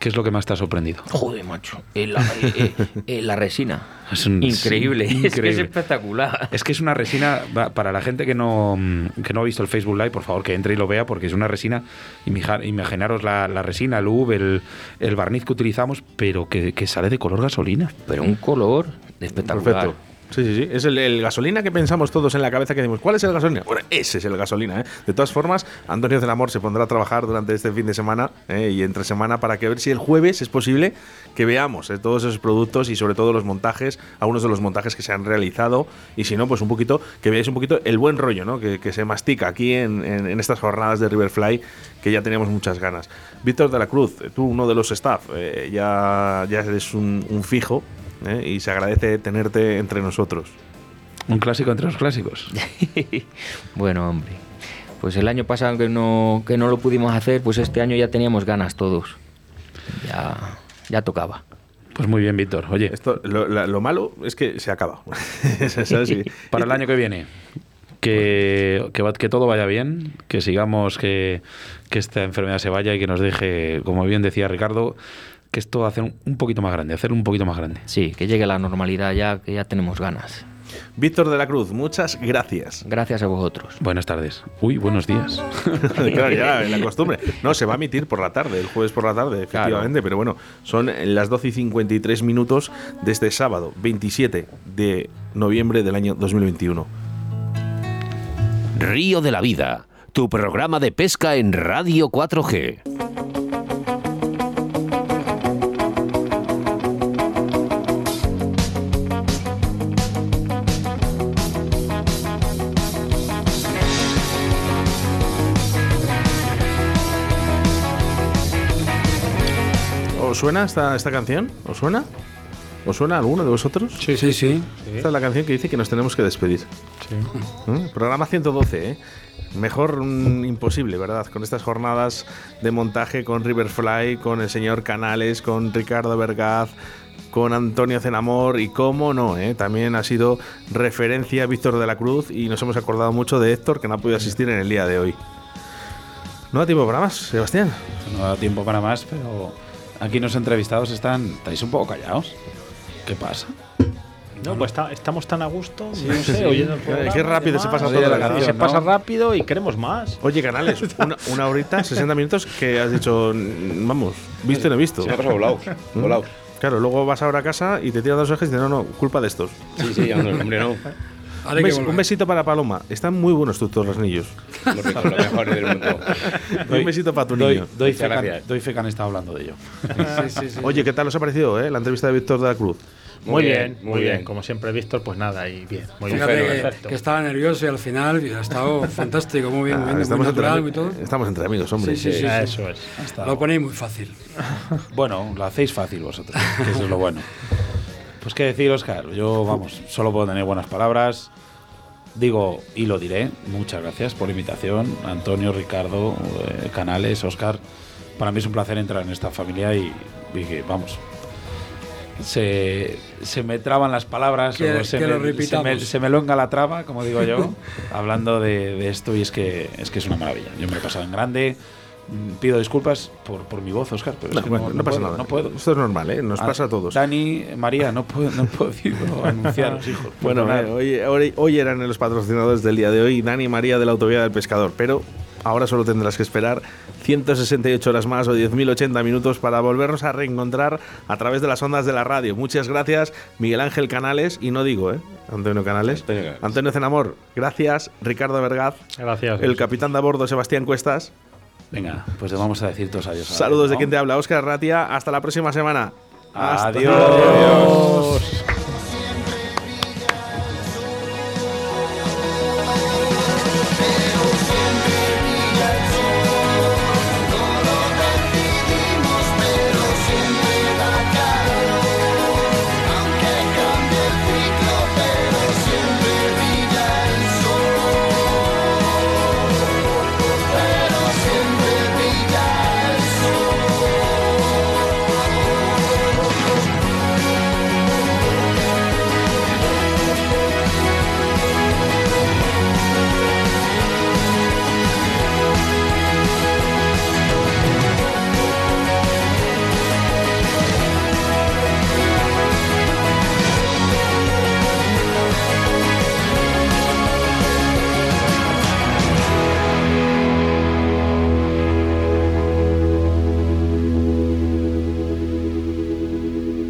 ¿qué es lo que más te ha sorprendido? Joder, macho, eh, la, eh, eh, la resina. Es un- increíble, sí, es que es espectacular. Es que es una resina, para la gente que no, que no ha visto el Facebook Live, por favor que entre y lo vea, porque es una resina, imaginaros la, la resina, el UV, el, el barniz que utilizamos, pero que, que sale de color gasolina. Pero un color espectacular. Perfecto. Sí, sí, sí. Es el, gasolina que pensamos todos en la cabeza que decimos, ¿cuál es el gasolina? Bueno, ese es el gasolina, ¿eh? De todas formas, Antonio del Amor se pondrá a trabajar durante este fin de semana ¿eh? y entre semana para que ver si el jueves es posible que veamos ¿eh? todos esos productos y sobre todo los montajes, algunos de los montajes que se han realizado y si no, pues un poquito, que veáis un poquito el buen rollo, ¿no? Que, se mastica aquí en, estas jornadas de Riverfly que ya teníamos muchas ganas. Víctor de la Cruz, tú uno de los staff, eh, ya, ya eres un fijo ¿eh? y se agradece tenerte entre nosotros. Un clásico entre los clásicos. bueno, hombre. Pues el año pasado que no, que no lo pudimos hacer, pues este año ya teníamos ganas todos. Ya, ya tocaba. Pues muy bien, Víctor. Oye, Esto, lo, la- lo malo es que se acaba. Y- para el año que viene, que, que, que todo vaya bien, que sigamos, que, que esta enfermedad se vaya y que nos deje, como bien decía Ricardo, que esto hacer un, un poquito más grande, hacer un poquito más grande. Sí, que llegue la normalidad ya, que ya tenemos ganas. Víctor de la Cruz, muchas gracias. Gracias a vosotros. Buenas tardes. Uy, buenos días. claro, ya la costumbre. No, se va a emitir por la tarde, el jueves por la tarde, efectivamente, pero bueno, son las 12 y 53 minutos de este sábado, 27 de noviembre del año 2021. Río de la Vida, tu programa de pesca en Radio 4G. Suena esta, esta canción? ¿Os suena? ¿Os suena alguno de vosotros? Sí, sí. sí. Esta es la canción que dice que nos tenemos que despedir. ¿Eh? Programa 112, ¿eh? Mejor mm, imposible, ¿verdad? Con estas jornadas de montaje con Riverfly, con el señor Canales, con Ricardo Vergaz, con Antonio Cenamor y cómo no, ¿eh? También ha sido referencia Víctor de la Cruz y nos hemos acordado mucho de Héctor que no ha podido asistir en el día de hoy. ¿No da tiempo para más, Sebastián? No da tiempo para más, pero aquí los entrevistados están, estáis un poco callados. ¿Qué pasa? No, pues está- estamos tan a gusto, no sí, sé, sí. oyendo el Qué- programa qué rápido se pasa Oye, toda la canción, Se ¿no? pasa rápido y queremos más. Oye, Canales, una, una horita, 60 minutos que has dicho, mm, vamos, visto y no visto. Se ha pasado volados. volados. Claro, luego vas ahora a casa y te tiras dos ejes y dices, no, no, culpa de estos. Sí, sí, hombre, no. Un, que bes- un besito para Paloma. Están muy buenos tus tornillos. Los ricos, los mejores del mundo. un besito para tu Doy, niño. doy, fe que doy fe que han estado hablando de ello. Sí, sí, sí. Oye, ¿qué tal os ha parecido eh, la entrevista de Víctor de la Cruz? Muy bien, muy bien. Como siempre, Víctor, pues nada, y bien. Muy bien. Fíjate que, Perfecto. que estaba nervioso y al final y ha estado fantástico, muy bien, muy, bien, muy estamos, entre, natural, ami- muy todo. estamos entre amigos, hombre. Sí, sí, sí. Eso es. Lo ponéis muy fácil. Bueno, lo hacéis fácil vosotros, que eso es lo bueno. Pues qué decir, Oscar, yo, vamos, solo puedo tener buenas palabras. Digo, y lo diré, muchas gracias por la invitación, Antonio, Ricardo, eh, Canales, Oscar. Para mí es un placer entrar en esta familia y, y que, vamos, se, se me traban las palabras, Que- o se, que me, lo se, me, se me longa la traba, como digo yo, hablando de, de esto y es que, es que es una maravilla. Yo me lo he pasado en grande. Mm, Pido disculpas por, por mi voz, Oscar, pero No, es que bueno, no, no pasa puedo, nada. no puedo. Esto es normal, ¿eh? Nos Ah, pasa a todos. Dani, María, no puedo, no puedo anunciaros, hijos. Bueno, eh, hoy, hoy, hoy eran los patrocinadores del día de hoy, Dani y María de la Autovía del Pescador, pero ahora solo tendrás que esperar 168 horas más o 10.080 minutos para volvernos a reencontrar a través de las ondas de la radio. Muchas gracias, Miguel Ángel Canales, y no digo, ¿eh? Antonio Canales. Antonio Canales. Antonio Zenamor, gracias. Ricardo Vergaz, Gracias. el capitán de a bordo, Sebastián Cuestas. Venga, pues vamos a decir todos adiós. ahora, Saludos de quien te habla, Oscar Ratia. Hasta la próxima semana. Hasta Adiós.